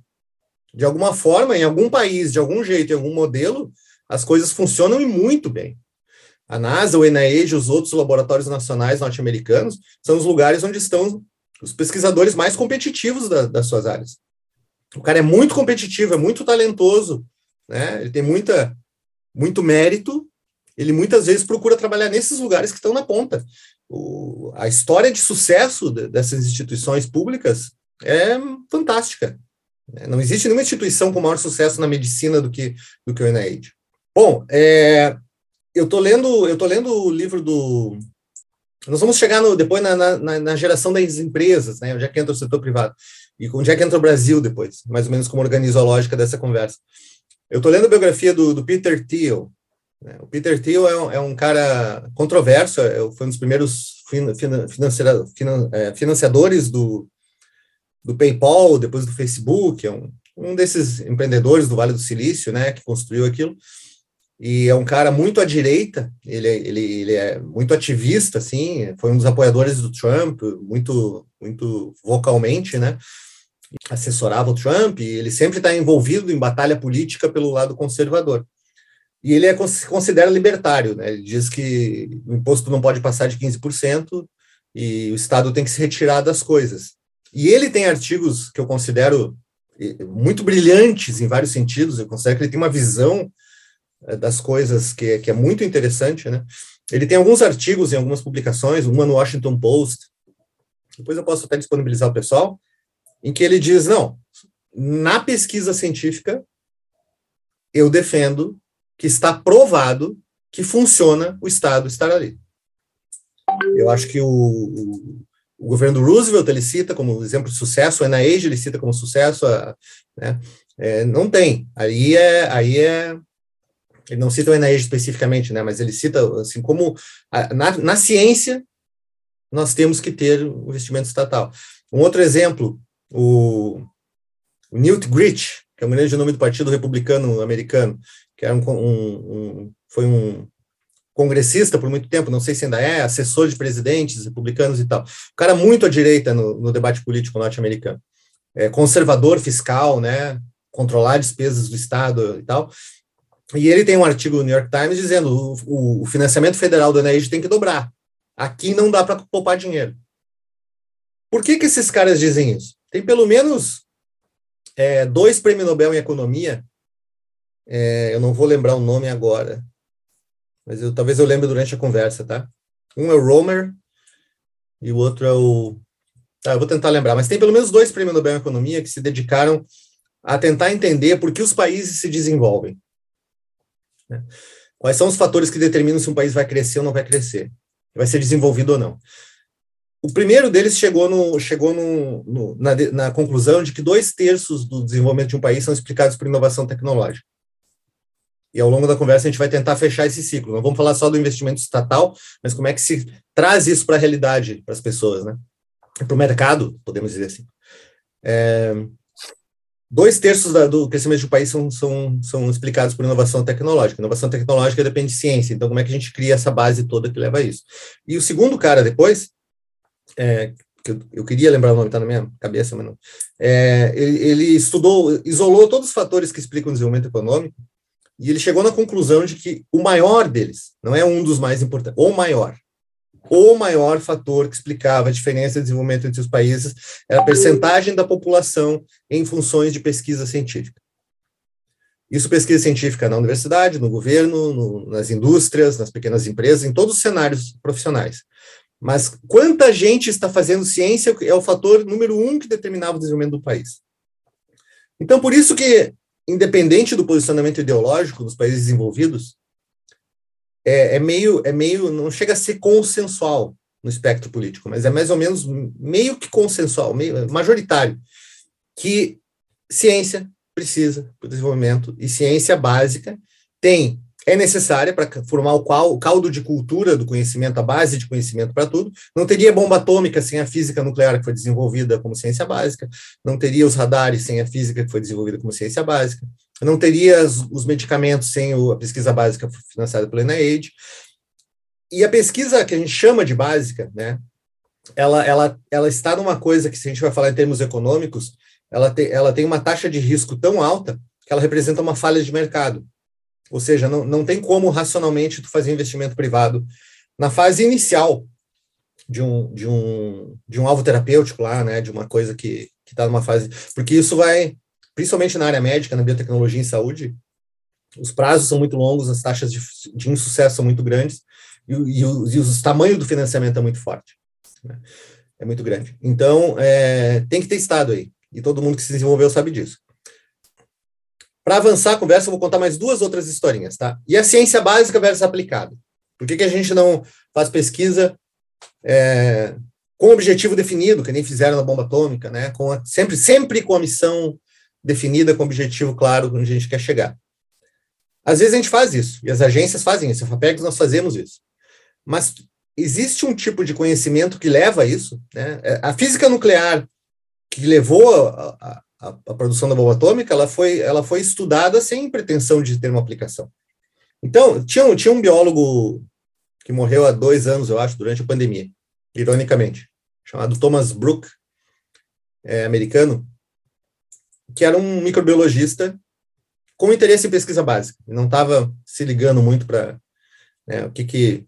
De alguma forma, em algum país, de algum jeito, em algum modelo, as coisas funcionam e muito bem. A NASA, o NIH os outros laboratórios nacionais norte-americanos são os lugares onde estão os pesquisadores mais competitivos da, das suas áreas. O cara é muito competitivo, é muito talentoso, né? ele tem muita, muito mérito, ele muitas vezes procura trabalhar nesses lugares que estão na ponta. O, a história de sucesso de, dessas instituições públicas é fantástica. Não existe nenhuma instituição com maior sucesso na medicina do que, do que o NIH. Bom, é, eu tô lendo, eu tô lendo o livro do. Nós vamos chegar no, depois na, na, na, geração das empresas, né? Onde é que entra o setor privado e onde é que entra o Brasil depois, mais ou menos como organiza a lógica dessa conversa. Eu tô lendo a biografia do, do Peter Thiel. Né? O Peter Thiel é um, é um cara controverso, é, foi um dos primeiros fin, financiera, finan, é, financiadores do, do PayPal, depois do Facebook, é um, um desses empreendedores do Vale do Silício, né? Que construiu aquilo e é um cara muito à direita, ele, é, ele, ele é muito ativista, assim, foi um dos apoiadores do Trump, muito, muito vocalmente, né? Assessorava o Trump, e ele sempre está envolvido em batalha política pelo lado conservador. E ele é, se considera libertário, né? Ele diz que o imposto não pode passar de 15% e o Estado tem que se retirar das coisas. E ele tem artigos que eu considero eh, muito brilhantes em vários sentidos, eu considero que ele tem uma visão das coisas que, que é muito interessante, né? Ele tem alguns artigos em algumas publicações, uma no Washington Post, depois eu posso até disponibilizar o pessoal, em que ele diz, não, na pesquisa científica, eu defendo que está provado que funciona o Estado estar ali. Eu acho que o, o, o governo do Roosevelt, ele cita como exemplo de sucesso, o NIH ele cita como sucesso, a, né, é, não tem. Aí é, aí é ele não cita o NIH especificamente, né, mas ele cita assim como a, na, na ciência nós temos que ter o investimento estatal. Um outro exemplo o, o Newt Gingrich, que é o grande nome do Partido Republicano Americano, que era um, um, um, foi um congressista por muito tempo, não sei se ainda é, assessor de presidentes republicanos e tal. O cara muito à direita no, no debate político norte-americano. É, conservador fiscal, né, controlar despesas do Estado e tal. E ele tem um artigo no New York Times dizendo o, o financiamento federal do NIH tem que dobrar. Aqui não dá para poupar dinheiro. Por que, que esses caras dizem isso? Tem pelo menos é, dois prêmios Nobel em economia, é, eu não vou lembrar o nome agora, mas eu, talvez eu lembre durante a conversa, tá? Um é o Romer e o outro é o. Tá, eu vou tentar lembrar, mas tem pelo menos dois prêmios Nobel em economia que se dedicaram a tentar entender por que os países se desenvolvem. Né? Quais são os fatores que determinam se um país vai crescer ou não vai crescer? Vai ser desenvolvido ou não? O primeiro deles chegou, no, chegou no, no, na, na conclusão de que dois terços do desenvolvimento de um país são explicados por inovação tecnológica. E ao longo da conversa a gente vai tentar fechar esse ciclo. Não vamos falar só do investimento estatal, mas como é que se traz isso para a realidade, para as pessoas, né? Para o mercado, podemos dizer assim. É, dois terços da, do crescimento do país são, são, são explicados por inovação tecnológica. Inovação tecnológica depende de ciência, então como é que a gente cria essa base toda que leva a isso? E o segundo cara depois, é, que eu, eu, queria lembrar o nome, está na minha cabeça, mas não. É, ele, ele, estudou, isolou todos os fatores que explicam o desenvolvimento econômico, e ele chegou na conclusão de que o maior deles, não é um dos mais importantes, o maior, o maior fator que explicava a diferença de desenvolvimento entre os países era a percentagem da população em funções de pesquisa científica. Isso pesquisa científica na universidade, no governo, no, nas indústrias, nas pequenas empresas, em todos os cenários profissionais. Mas quanta gente está fazendo ciência é o fator número um que determinava o desenvolvimento do país. Então, por isso que, independente do posicionamento ideológico dos países desenvolvidos, é, é, meio, é meio, não chega a ser consensual no espectro político, mas é mais ou menos meio que consensual, meio majoritário, que ciência precisa para o desenvolvimento e ciência básica tem é necessária para formar o, qual, o caldo de cultura do conhecimento, a base de conhecimento para tudo. Não teria bomba atômica sem a física nuclear que foi desenvolvida como ciência básica, não teria os radares sem a física que foi desenvolvida como ciência básica, não teria os medicamentos sem a pesquisa básica financiada pela NIH. E a pesquisa que a gente chama de básica, né, ela, ela, ela está numa coisa que, se a gente vai falar em termos econômicos, ela, te, ela tem uma taxa de risco tão alta que ela representa uma falha de mercado. Ou seja, não, não tem como racionalmente tu fazer investimento privado na fase inicial de um, de um, de um alvo terapêutico lá, né, de uma coisa que está numa fase, porque isso vai, principalmente na área médica, na biotecnologia e saúde, os prazos são muito longos, as taxas de, de insucesso são muito grandes e, e, e, o, e o tamanho do financiamento é muito forte, né? é muito grande. Então, é, tem que ter estado aí, e todo mundo que se desenvolveu sabe disso. Para avançar a conversa, eu vou contar mais duas outras historinhas, tá? E a ciência básica versus aplicada. Por que, que a gente não faz pesquisa é, com objetivo definido, que nem fizeram na bomba atômica, né? Com a, sempre, sempre com a missão definida, com objetivo claro, onde a gente quer chegar. Às vezes a gente faz isso, e as agências fazem isso, a FAPEX nós fazemos isso. Mas existe um tipo de conhecimento que leva a isso, né? É, a física nuclear, que levou a, a, a, produção da bomba atômica, ela foi, ela foi estudada sem pretensão de ter uma aplicação. Então, tinha, tinha um biólogo que morreu há dois anos, eu acho, durante a pandemia, ironicamente, chamado Thomas Brook, é, americano, que era um microbiologista com interesse em pesquisa básica, não estava se ligando muito para né, o que, que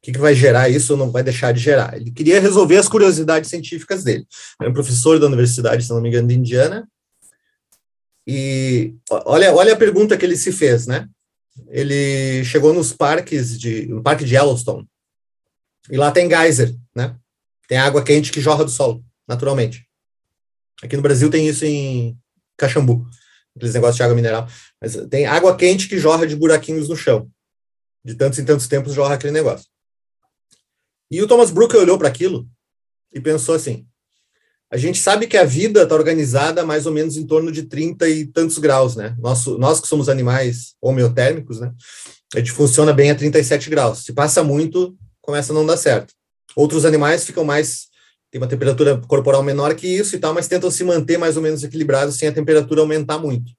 que, que, vai gerar isso ou não vai deixar de gerar. Ele queria resolver as curiosidades científicas dele. É um professor da universidade, se não me engano, de Indiana, e olha, olha a pergunta que ele se fez, né? Ele chegou nos parques de, no parque de Yellowstone, e lá tem geyser, né? Tem água quente que jorra do solo, naturalmente. Aqui no Brasil tem isso em Caxambu, aqueles negócios de água mineral. Mas tem água quente que jorra de buraquinhos no chão. De tantos em tantos tempos jorra aquele negócio. E o Thomas Brooker olhou para aquilo e pensou assim: a gente sabe que a vida está organizada mais ou menos em torno de 30 e tantos graus, né? Nosso, nós que somos animais homeotérmicos, né? A gente funciona bem a 37 graus. Se passa muito, começa a não dar certo. Outros animais ficam mais tem uma temperatura corporal menor que isso e tal, mas tentam se manter mais ou menos equilibrados sem a temperatura aumentar muito.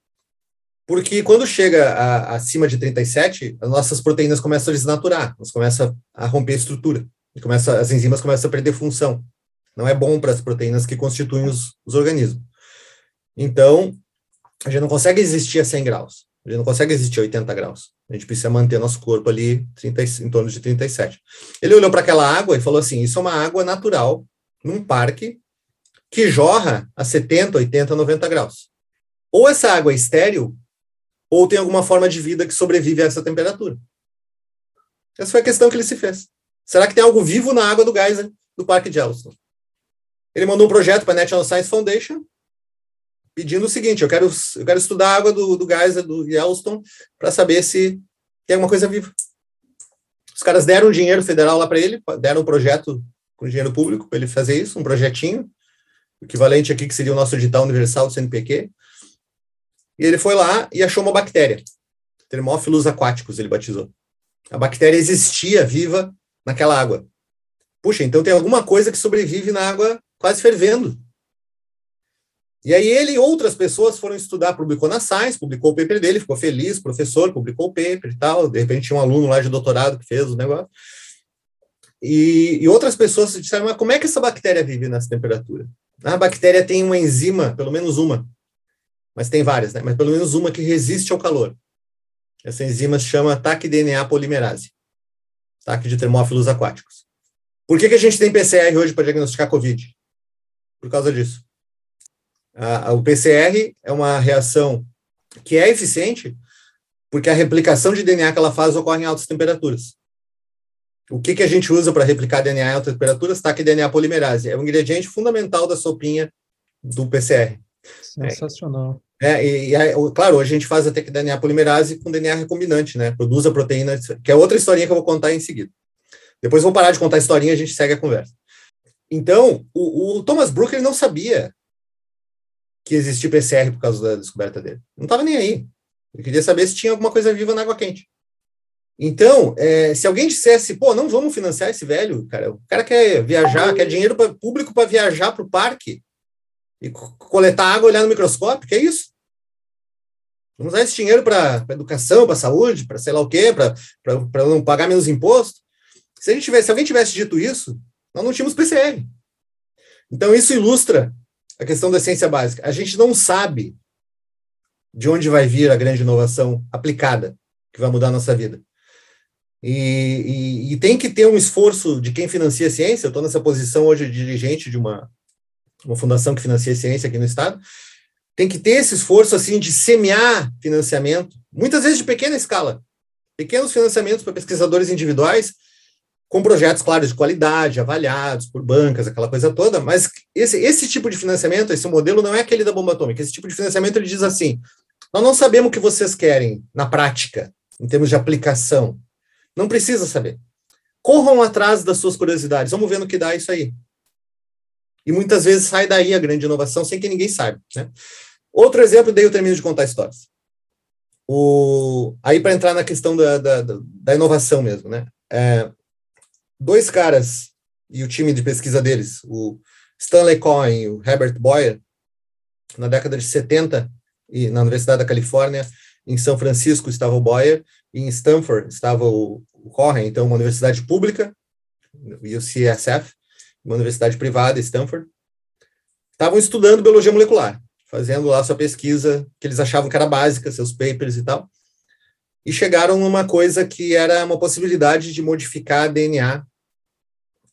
Porque quando chega a, acima de 37, as nossas proteínas começam a desnaturar, elas começam a romper a estrutura, e começa, as enzimas começam a perder função. Não é bom para as proteínas que constituem os, os organismos. Então, a gente não consegue existir a 100 graus, a gente não consegue existir a 80 graus. A gente precisa manter nosso corpo ali 30, em torno de 37. Ele olhou para aquela água e falou assim: Isso é uma água natural num parque que jorra a 70, 80, 90 graus. Ou essa água é estéril, ou tem alguma forma de vida que sobrevive a essa temperatura. Essa foi a questão que ele se fez. Será que tem algo vivo na água do geyser do Parque de Yellowstone? Ele mandou um projeto para a National Science Foundation pedindo o seguinte: eu quero, eu quero estudar a água do, do geyser do Yellowstone para saber se tem alguma coisa viva. Os caras deram dinheiro federal lá para ele, deram um projeto com dinheiro público para ele fazer isso, um projetinho, equivalente aqui que seria o nosso edital universal do CNPq. E ele foi lá e achou uma bactéria, termófilos aquáticos, ele batizou. A bactéria existia viva naquela água. Puxa, então tem alguma coisa que sobrevive na água quase fervendo. E aí ele e outras pessoas foram estudar, publicou na Science, publicou o paper dele, ficou feliz, professor, publicou o paper e tal. De repente tinha um aluno lá de doutorado que fez o negócio. E, e, outras pessoas disseram, mas como é que essa bactéria vive nessa temperatura? A bactéria tem uma enzima, pelo menos uma, mas tem várias, né? Mas pelo menos uma que resiste ao calor. Essa enzima se chama TAC-DNA polimerase, TAC de termófilos aquáticos. Por que, que a gente tem PCR hoje para diagnosticar COVID? Por causa disso. O PCR é uma reação que é eficiente porque a replicação de DNA que ela faz ocorre em altas temperaturas. O que, que a gente usa para replicar DNA em altas temperaturas? TAC DNA polimerase. É um ingrediente fundamental da sopinha do PCR. Sensacional. É, e, e, claro, hoje a gente faz até que DNA polimerase com DNA recombinante, né? Produz a proteína, que é outra historinha que eu vou contar em seguida. Depois vou parar de contar a historinha e a gente segue a conversa. Então, o, o Thomas Brooker não sabia que existia PCR por causa da descoberta dele. Não estava nem aí. Ele queria saber se tinha alguma coisa viva na água quente. Então, é, se alguém dissesse, pô, não vamos financiar esse velho, cara, o cara quer viajar, quer dinheiro pra, público para viajar para o parque e coletar água, olhar no microscópio, que é isso? Vamos usar esse dinheiro para educação, para saúde, para sei lá o quê, para não pagar menos imposto. Se, a gente tivesse, se alguém tivesse dito isso, nós não tínhamos PCR. Então, isso ilustra a questão da ciência básica. A gente não sabe de onde vai vir a grande inovação aplicada que vai mudar a nossa vida. E, e, e, tem que ter um esforço de quem financia a ciência. Eu estou nessa posição hoje de dirigente de uma, uma fundação que financia a ciência aqui no Estado. Tem que ter esse esforço assim de semear financiamento, muitas vezes de pequena escala, pequenos financiamentos para pesquisadores individuais, com projetos, claro, de qualidade, avaliados por bancas, aquela coisa toda, mas esse, esse tipo de financiamento, esse modelo não é aquele da bomba atômica. Esse tipo de financiamento ele diz assim: nós não sabemos o que vocês querem na prática, em termos de aplicação. Não precisa saber. Corram atrás das suas curiosidades. Vamos ver no que dá isso aí. E muitas vezes sai daí a grande inovação sem que ninguém saiba. Né? Outro exemplo, daí eu termino de contar histórias. O, aí para entrar na questão da, da, da, inovação mesmo, né? É, dois caras e o time de pesquisa deles, o Stanley Cohen e o Herbert Boyer, na década de 70, e na Universidade da Califórnia, em São Francisco estava o Boyer, em Stanford estava o, o Cohen, então uma universidade pública, e o CSF, uma universidade privada, Stanford, estavam estudando biologia molecular, fazendo lá sua pesquisa, que eles achavam que era básica, seus papers e tal, e chegaram numa coisa que era uma possibilidade de modificar DNA,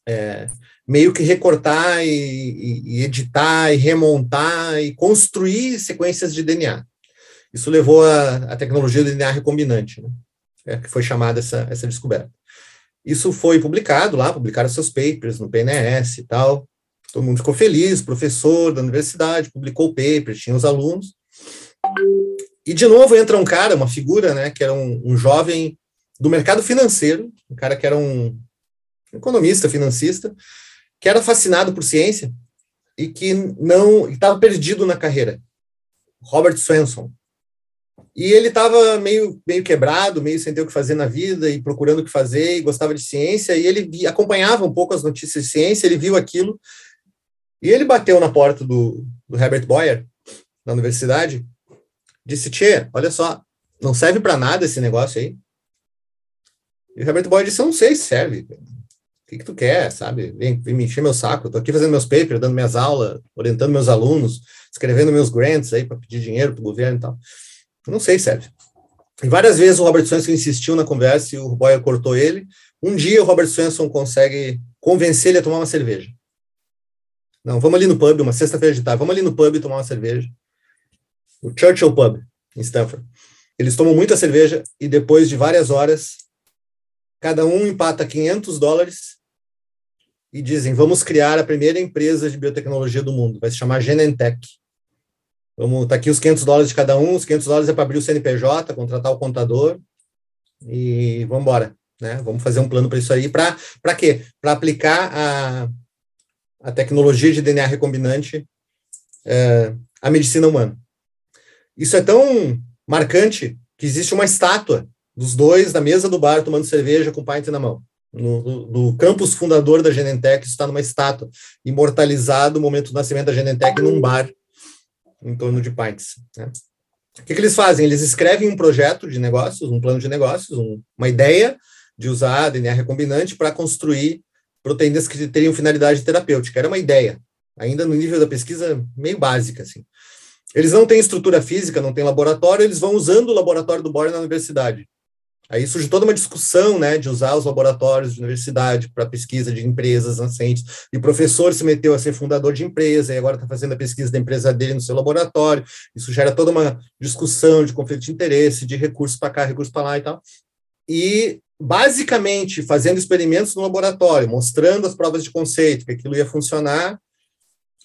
é, meio que recortar e, e, editar e remontar e construir sequências de DNA. Isso levou a tecnologia do DNA recombinante, né? É, que foi chamada essa, essa descoberta. Isso foi publicado lá, publicaram seus papers no PNS e tal. Todo mundo ficou feliz, professor da universidade, publicou o paper, tinha os alunos. E de novo entra um cara, uma figura, né, que era um, um jovem do mercado financeiro, um cara que era um economista, financista, que era fascinado por ciência e que não estava perdido na carreira. Robert Swenson. E ele estava meio, meio quebrado, meio sem ter o que fazer na vida e procurando o que fazer e gostava de ciência. E ele acompanhava um pouco as notícias de ciência, ele viu aquilo E ele bateu na porta do, do Herbert Boyer, na universidade, disse: Tchê, olha só, não serve para nada esse negócio aí. E o Herbert Boyer disse: Eu não sei se serve. O que, que tu quer, sabe? Vem, vem me encher meu saco. Eu tô aqui fazendo meus papers, dando minhas aulas, orientando meus alunos, escrevendo meus grants aí para pedir dinheiro para o governo e tal. Não sei se serve. E várias vezes o Robert Swenson insistiu na conversa e o Boyer cortou ele. Um dia o Robert Swenson consegue convencer ele a tomar uma cerveja. Não, vamos ali no pub, uma sexta-feira de tarde, vamos ali no pub tomar uma cerveja. O Churchill Pub, em Stanford. Eles tomam muita cerveja e depois de várias horas, cada um empata 500 dólares e dizem: vamos criar a primeira empresa de biotecnologia do mundo. Vai se chamar Genentech. Vamos, tá aqui os 500 dólares de cada um. Os 500 dólares é para abrir o CNPJ, contratar o contador e vamos embora. Né? Vamos fazer um plano para isso aí. Para quê? Para aplicar a, a tecnologia de DNA recombinante é, à medicina humana. Isso é tão marcante que existe uma estátua dos dois na mesa do bar tomando cerveja com o pint na mão. No, no, no campus fundador da Genentech, está numa estátua, imortalizado o momento do nascimento da Genentech num bar em torno de pints. Né? O que, que, eles fazem? Eles escrevem um projeto de negócios, um plano de negócios, um, uma ideia de usar DNA recombinante para construir proteínas que teriam finalidade terapêutica. Era uma ideia, ainda no nível da pesquisa meio básica. Assim. Eles não têm estrutura física, não têm laboratório, eles vão usando o laboratório do Bohr na universidade. Aí surge toda uma discussão, né, de usar os laboratórios de universidade para pesquisa de empresas nascentes. E o professor se meteu a ser fundador de empresa e agora está fazendo a pesquisa da empresa dele no seu laboratório. Isso gera toda uma discussão de conflito de interesse, de recursos para cá, recursos para lá e tal. E basicamente fazendo experimentos no laboratório, mostrando as provas de conceito que aquilo ia funcionar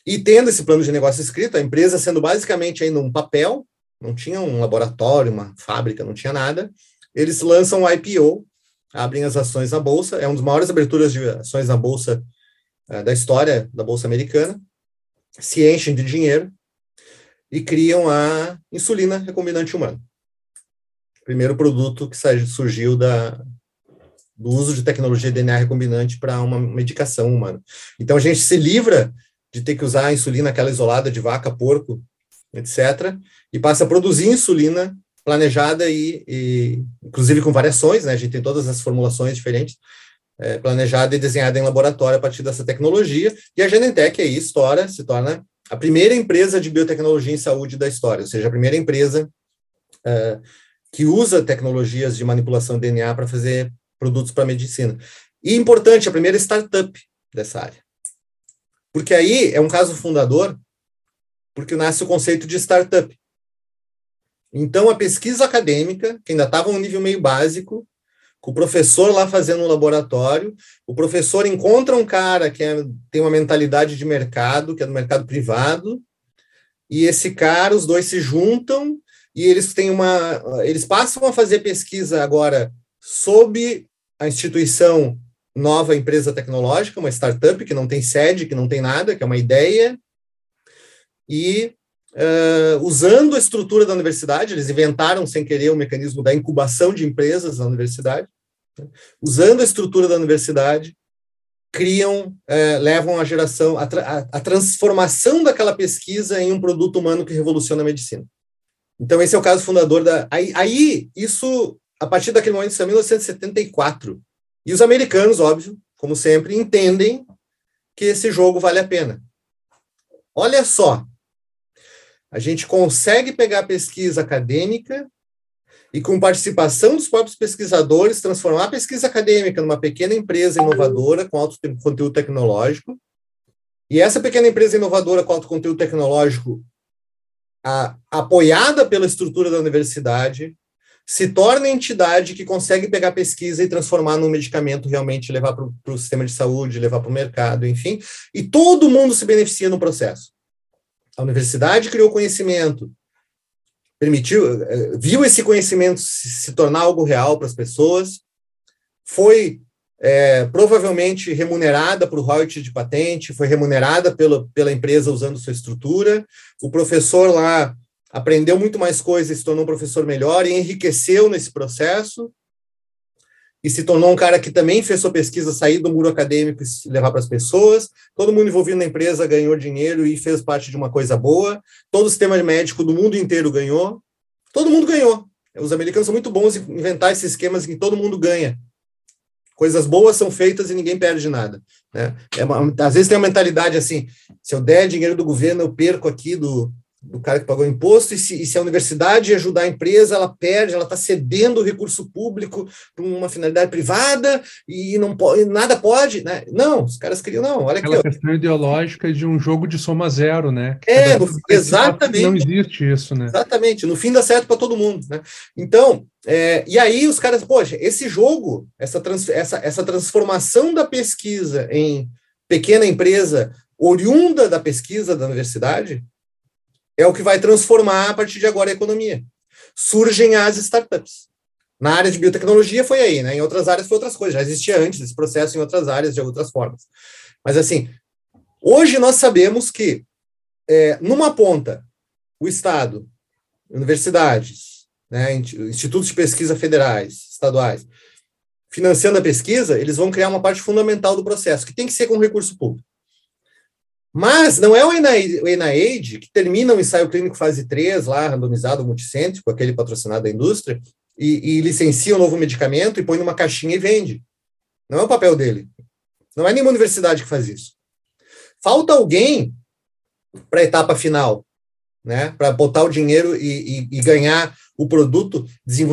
e tendo esse plano de negócio escrito, a empresa sendo basicamente ainda um papel, não tinha um laboratório, uma fábrica, não tinha nada eles lançam o IPO, abrem as ações na bolsa, é uma das maiores aberturas de ações na bolsa é, da história da bolsa americana, se enchem de dinheiro e criam a insulina recombinante humana. Primeiro produto que surgiu da, do uso de tecnologia de DNA recombinante para uma medicação humana. Então a gente se livra de ter que usar a insulina aquela isolada de vaca, porco, etc., e passa a produzir insulina planejada e, e, inclusive com variações, né? A gente tem todas as formulações diferentes, é, planejada e desenhada em laboratório a partir dessa tecnologia. E a Genentech aí estoura, se torna a primeira empresa de biotecnologia em saúde da história, ou seja, a primeira empresa é, que usa tecnologias de manipulação de DNA para fazer produtos para medicina. E importante, a primeira startup dessa área. Porque aí é um caso fundador, porque nasce o conceito de startup. Então, a pesquisa acadêmica, que ainda estava um nível meio básico, com o professor lá fazendo um laboratório, o professor encontra um cara que é, tem uma mentalidade de mercado, que é do mercado privado, e esse cara, os dois se juntam e eles têm uma, eles passam a fazer pesquisa agora sob a instituição nova empresa tecnológica, uma startup que não tem sede, que não tem nada, que é uma ideia, e uh, usando a estrutura da universidade, eles inventaram sem querer o mecanismo da incubação de empresas na universidade, né? usando a estrutura da universidade, criam, uh, levam a geração, a, tra a, transformação daquela pesquisa em um produto humano que revoluciona a medicina. Então, esse é o caso fundador da. Aí, aí isso, a partir daquele momento, isso é 1974. E os americanos, óbvio, como sempre, entendem que esse jogo vale a pena. Olha só, a gente consegue pegar a pesquisa acadêmica e, com participação dos próprios pesquisadores, transformar a pesquisa acadêmica numa pequena empresa inovadora com alto conteúdo tecnológico. E essa pequena empresa inovadora com alto conteúdo tecnológico, a, apoiada pela estrutura da universidade, se torna entidade que consegue pegar a pesquisa e transformar num medicamento realmente levar para o sistema de saúde, levar para o mercado, enfim, e todo mundo se beneficia no processo. A universidade criou conhecimento, permitiu, eh, viu esse conhecimento se tornar algo real para as pessoas, foi é, provavelmente remunerada por royalties de patente, foi remunerada pela, pela empresa usando sua estrutura. O professor lá aprendeu muito mais coisas, se tornou um professor melhor e enriqueceu nesse processo. E se tornou um cara que também fez sua pesquisa sair do muro acadêmico e levar para as pessoas. Todo mundo envolvido na empresa ganhou dinheiro e fez parte de uma coisa boa. Todo o sistema médico do mundo inteiro ganhou. Todo mundo ganhou. Os americanos são muito bons em inventar esses esquemas em que todo mundo ganha. Coisas boas são feitas e ninguém perde nada. Né? É uma, às vezes tem uma mentalidade assim: se eu der dinheiro do governo, eu perco aqui do, do cara que pagou imposto, e se, e se, a universidade ajudar a empresa, ela perde, ela está cedendo o recurso público para uma finalidade privada e não pode, nada pode, né? Não, os caras queriam, não, olha Aquela aqui. Aquela questão ideológica de um jogo de soma zero, né? É, no, exatamente. Não existe isso, né? Exatamente, no fim dá certo para todo mundo, né? Então, é, e aí os caras, poxa, esse jogo, essa, trans, essa, essa transformação da pesquisa em pequena empresa oriunda da pesquisa da universidade, é o que vai transformar a partir de agora a economia. Surgem as startups. Na área de biotecnologia foi aí, né? Em outras áreas foi outras coisas. Já existia antes esse processo em outras áreas de outras formas. Mas assim, hoje nós sabemos que é, numa ponta o Estado, universidades, né, institutos de pesquisa federais, estaduais, financiando a pesquisa, eles vão criar uma parte fundamental do processo, que tem que ser com recurso público. Mas não é o NIH que termina o ensaio clínico fase 3, lá, randomizado, multicêntrico, aquele patrocinado da indústria, e, e licencia um novo medicamento e põe numa caixinha e vende. Não é o papel dele. Não é nenhuma universidade que faz isso. Falta alguém para a etapa final, né? Para botar o dinheiro e, e, e ganhar o produto,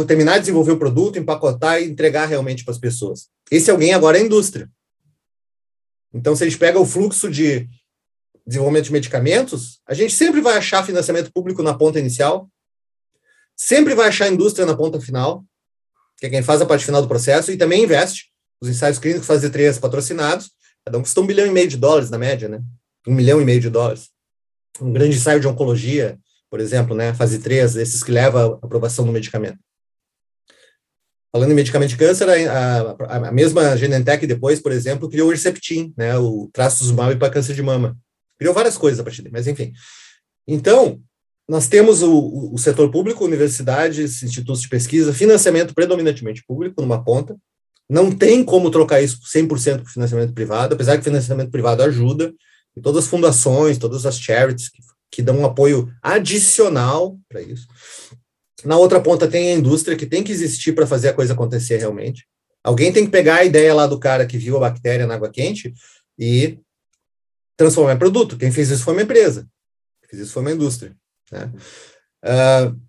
terminar de desenvolver o produto, empacotar e entregar realmente para as pessoas. Esse alguém agora é a indústria. Então, se a gente pega o fluxo de desenvolvimento de medicamentos, a gente sempre vai achar financiamento público na ponta inicial, sempre vai achar indústria na ponta final, que é quem faz a parte final do processo, e também investe. Os ensaios clínicos fazem três patrocinados, cada um custa um bilhão e meio de dólares na média, né? Um milhão e meio de dólares. Um grande ensaio de oncologia, por exemplo, né? Fase 3, esses que levam à aprovação do medicamento. Falando em medicamento de câncer, a, a, a mesma Genentech depois, por exemplo, criou o Herceptin, né? O trastuzumab para câncer de mama Criou várias coisas a partir daí, mas enfim. Então, nós temos o, o setor público, universidades, institutos de pesquisa, financiamento predominantemente público numa ponta. Não tem como trocar isso 100% por financiamento privado, apesar que financiamento privado ajuda, e todas as fundações, todas as charities que, que dão um apoio adicional para isso. Na outra ponta tem a indústria que tem que existir para fazer a coisa acontecer realmente. Alguém tem que pegar a ideia lá do cara que viu a bactéria na água quente e transformar em produto. Quem fez isso foi uma empresa. Quem fez isso foi uma indústria. Né? Uh,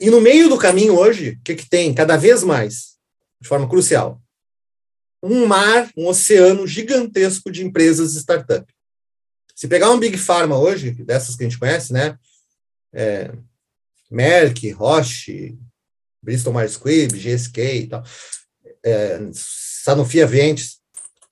e no meio do caminho hoje, o que, que tem cada vez mais, de forma crucial? Um mar, um oceano gigantesco de empresas e startup. Se pegar um Big Pharma hoje, dessas que a gente conhece, né? É, Merck, Roche, Bristol Myers Squibb, GSK e tal, é, Sanofi Aventis,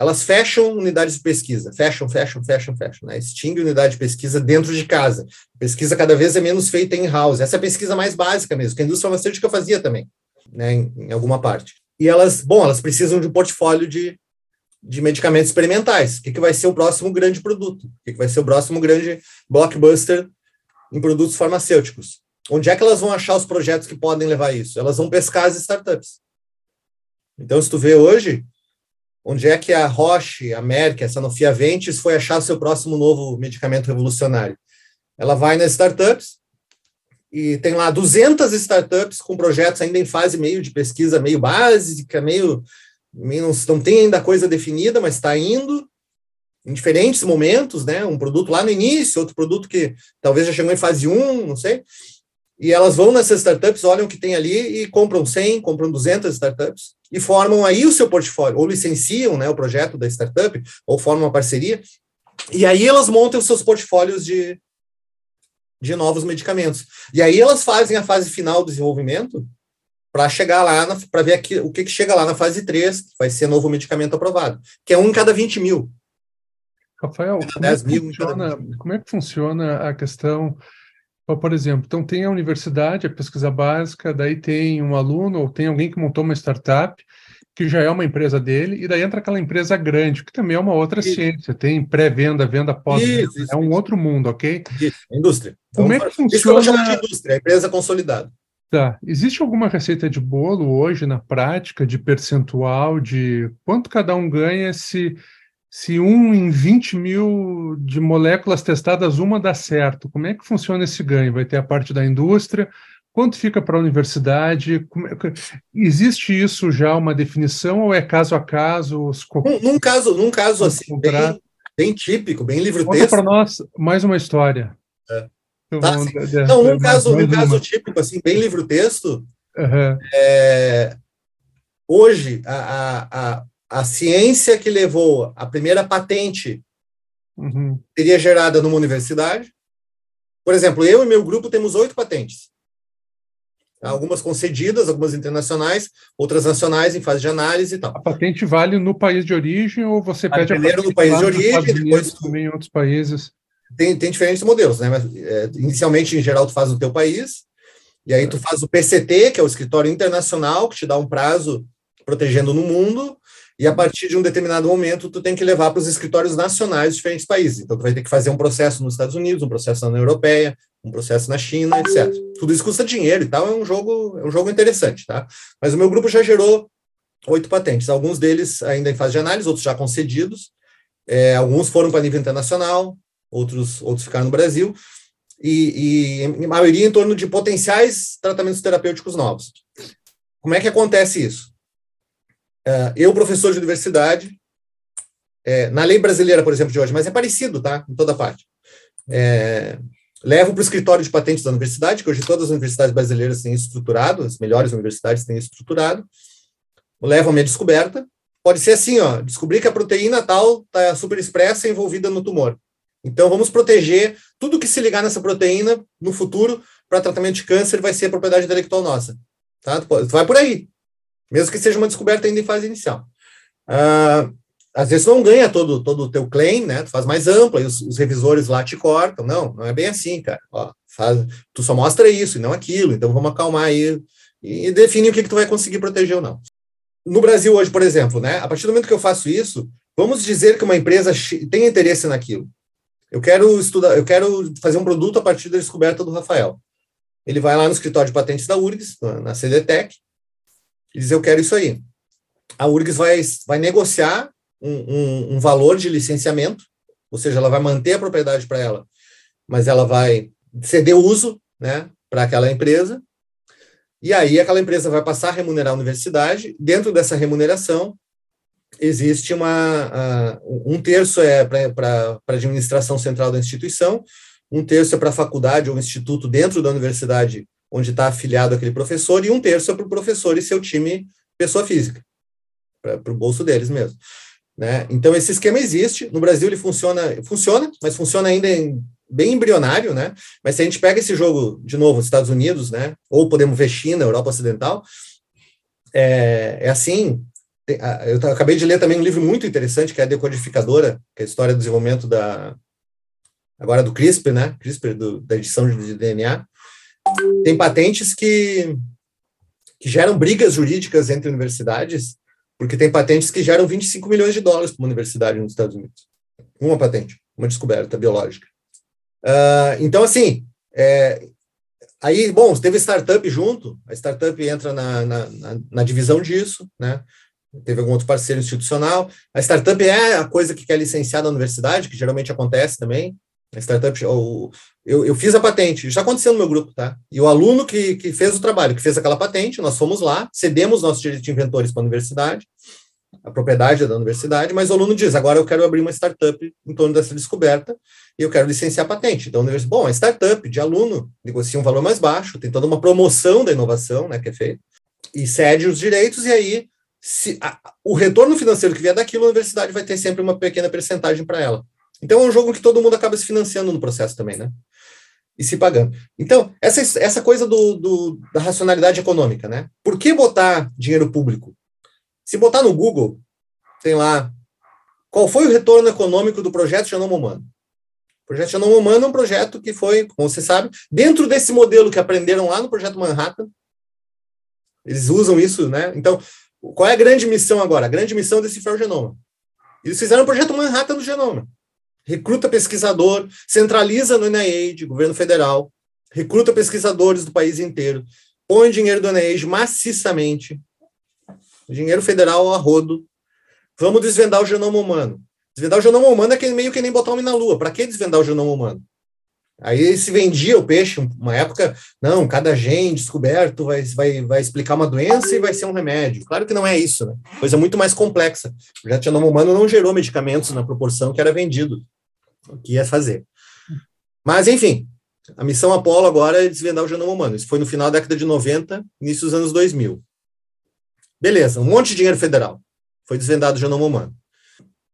elas fecham unidades de pesquisa, fecham, fecham, fecham, fecham, né? Extingue unidade de pesquisa dentro de casa. Pesquisa cada vez é menos feita em house. Essa é a pesquisa mais básica mesmo, que a indústria farmacêutica fazia também, né? Em, em alguma parte. E elas, bom, elas precisam de um portfólio de, de medicamentos experimentais. O que, que vai ser o próximo grande produto? O que, que vai ser o próximo grande blockbuster em produtos farmacêuticos? Onde é que elas vão achar os projetos que podem levar isso? Elas vão pescar as startups. Então, se tu vê hoje, onde é que a Roche, a Merck, a Sanofi Aventis foi achar seu próximo novo medicamento revolucionário? Ela vai nas startups e tem lá 200 startups com projetos ainda em fase meio de pesquisa, meio básica, meio, meio não, não tem ainda coisa definida, mas está indo em diferentes momentos, né? Um produto lá no início, outro produto que talvez já chegou em fase 1, não sei. E elas vão nessas startups, olham o que tem ali e compram 100, compram 200 startups e formam aí o seu portfólio, ou licenciam né, o projeto da startup, ou formam uma parceria, e aí elas montam os seus portfólios de, de novos medicamentos. E aí elas fazem a fase final do desenvolvimento para chegar lá, para ver aqui, o que, que chega lá na fase 3, que vai ser novo medicamento aprovado, que é um em cada 20 mil. Rafael, como, é mil, funciona, como é que funciona a questão por exemplo, então tem a universidade, a pesquisa básica, daí tem um aluno ou tem alguém que montou uma startup que já é uma empresa dele, e daí entra aquela empresa grande, que também é uma outra isso. ciência, tem pré-venda, venda pós-venda, é um isso. outro mundo, ok? Isso, indústria. Como então, é que funciona? Isso que eu de indústria, empresa consolidada. Tá. Existe alguma receita de bolo hoje na prática, de percentual, de quanto cada um ganha se, se um em 20 mil de moléculas testadas, uma dá certo? Como é que funciona esse ganho? Vai ter a parte da indústria? Quanto fica para a universidade? É, existe isso já uma definição ou é caso a caso? Os... Num, num caso, num caso assim, bem, bem, típico, bem livro-texto. Conta para nós mais uma história. É. Tá, Não, num caso, num caso típico, assim, bem livro-texto, uhum. é, hoje a, a, a, ciência que levou a primeira patente uhum. seria gerada numa universidade. Por exemplo, eu e meu grupo temos oito patentes. Algumas concedidas, algumas internacionais, outras nacionais em fase de análise e tal. A patente vale no país de origem ou você pede a, a patente no país de origem, depois também em outros países? tem, tem diferentes modelos, né? Mas, é, inicialmente, em geral, tu faz no teu país, e aí tu faz o PCT, que é o escritório internacional, que te dá um prazo protegendo no mundo, e a partir de um determinado momento tu tem que levar para os escritórios nacionais de diferentes países. Então tu vai ter que fazer um processo nos Estados Unidos, um processo na União Europeia, um processo na China, etc. Tudo isso custa dinheiro e tal, é um jogo, é um jogo interessante, tá? Mas o meu grupo já gerou oito patentes, alguns deles ainda em fase de análise, outros já concedidos, é, alguns foram para nível internacional, outros, outros ficaram no Brasil, e, e em maioria em torno de potenciais tratamentos terapêuticos novos. Como é que acontece isso? Uh, eu, professor de universidade, é, na lei brasileira, por exemplo, de hoje, mas é parecido, tá? Em toda parte. É, levo para o escritório de patentes da universidade, que hoje todas as universidades brasileiras têm estruturado, as melhores universidades têm estruturado, levo a minha descoberta. Pode ser assim, ó, descobrir que a proteína tal está super expressa envolvida no tumor. Então, vamos proteger tudo que se ligar nessa proteína no futuro para tratamento de câncer vai ser propriedade intelectual nossa. Tá? Tu vai por aí, mesmo que seja uma descoberta ainda em fase inicial. Uh, às vezes não ganha todo, todo o teu claim, né? Tu faz mais ampla e os, os, revisores lá te cortam. Não, não é bem assim, cara. Ó, faz, tu só mostra isso e não aquilo. Então vamos acalmar aí e, e o que, que tu vai conseguir proteger ou não. No Brasil hoje, por exemplo, né? A partir do momento que eu faço isso, vamos dizer que uma empresa tem interesse naquilo. Eu quero estudar, eu quero fazer um produto a partir da descoberta do Rafael. Ele vai lá no escritório de patentes da URGS, na CDTEC, e diz: Eu quero isso aí. A URGS vai, vai negociar um, um, um valor de licenciamento, ou seja, ela vai manter a propriedade para ela, mas ela vai ceder uso né, para aquela empresa, e aí aquela empresa vai passar a remunerar a universidade. Dentro dessa remuneração, existe uma uh, um terço é para a administração central da instituição, um terço é para a faculdade ou instituto dentro da universidade onde está afiliado aquele professor, e um terço é para o professor e seu time pessoa física, para o bolso deles mesmo. Né? Então, esse esquema existe. No Brasil, ele funciona, funciona, mas funciona ainda em, bem embrionário, né? Mas se a gente pega esse jogo, de novo, Estados Unidos, né? Ou podemos ver China, Europa Ocidental, é, é assim, eu acabei de ler também um livro muito interessante, que é a Decodificadora, que é a história do desenvolvimento da. Agora do CRISPR, né? CRISPR, do, da edição de DNA. Tem patentes que, que geram brigas jurídicas entre universidades, porque tem patentes que geram 25 milhões de dólares para uma universidade nos Estados Unidos. Uma patente, uma descoberta biológica. Uh, então, assim, é, aí, bom, teve startup junto, a startup entra na, na, na, na divisão disso, né? teve algum outro parceiro institucional. A startup é a coisa que quer licenciar na universidade, que geralmente acontece também. A startup, eu, eu, eu, fiz a patente, já aconteceu no meu grupo, tá? E o aluno que, que fez o trabalho, que fez aquela patente, nós fomos lá, cedemos nossos direitos de inventores para a universidade, a propriedade é da universidade, mas o aluno diz: agora eu quero abrir uma startup em torno dessa descoberta e eu quero licenciar a patente. Então, a universidade, bom, a startup de aluno negocia um valor mais baixo, tem toda uma promoção da inovação, né, que é feita, e cede os direitos, e aí se a, o retorno financeiro que vier daquilo, a universidade vai ter sempre uma pequena percentagem para ela. Então é um jogo que todo mundo acaba se financiando no processo também, né? E se pagando. Então, essa, essa coisa do, do, da racionalidade econômica, né? Por que botar dinheiro público? Se botar no Google, tem lá qual foi o retorno econômico do projeto Genoma Humano. O projeto Genoma Humano é um projeto que foi, como você sabe, dentro desse modelo que aprenderam lá no projeto Manhattan. Eles usam isso, né? Então, qual é a grande missão agora? A grande missão é decifrar o genoma. Eles fizeram o projeto Manhattan do genoma. Recruta pesquisador, centraliza no NIH, governo federal, recruta pesquisadores do país inteiro, põe dinheiro do Eneid maciçamente, dinheiro federal a rodo, vamos desvendar o genoma humano. Desvendar o genoma humano é meio que nem botar homem na lua. Para que desvendar o genoma humano? Aí se vendia o peixe, uma época, não, cada gene descoberto vai, vai, vai explicar uma doença e vai ser um remédio. Claro que não é isso, né? Coisa muito mais complexa. O genoma humano não gerou medicamentos na proporção que era vendido, o que ia fazer. Mas, enfim, a missão Apolo agora é desvendar o genoma humano. Isso foi no final da década de 90, início dos anos 2000. Beleza, um monte de dinheiro federal. Foi desvendado o genoma humano.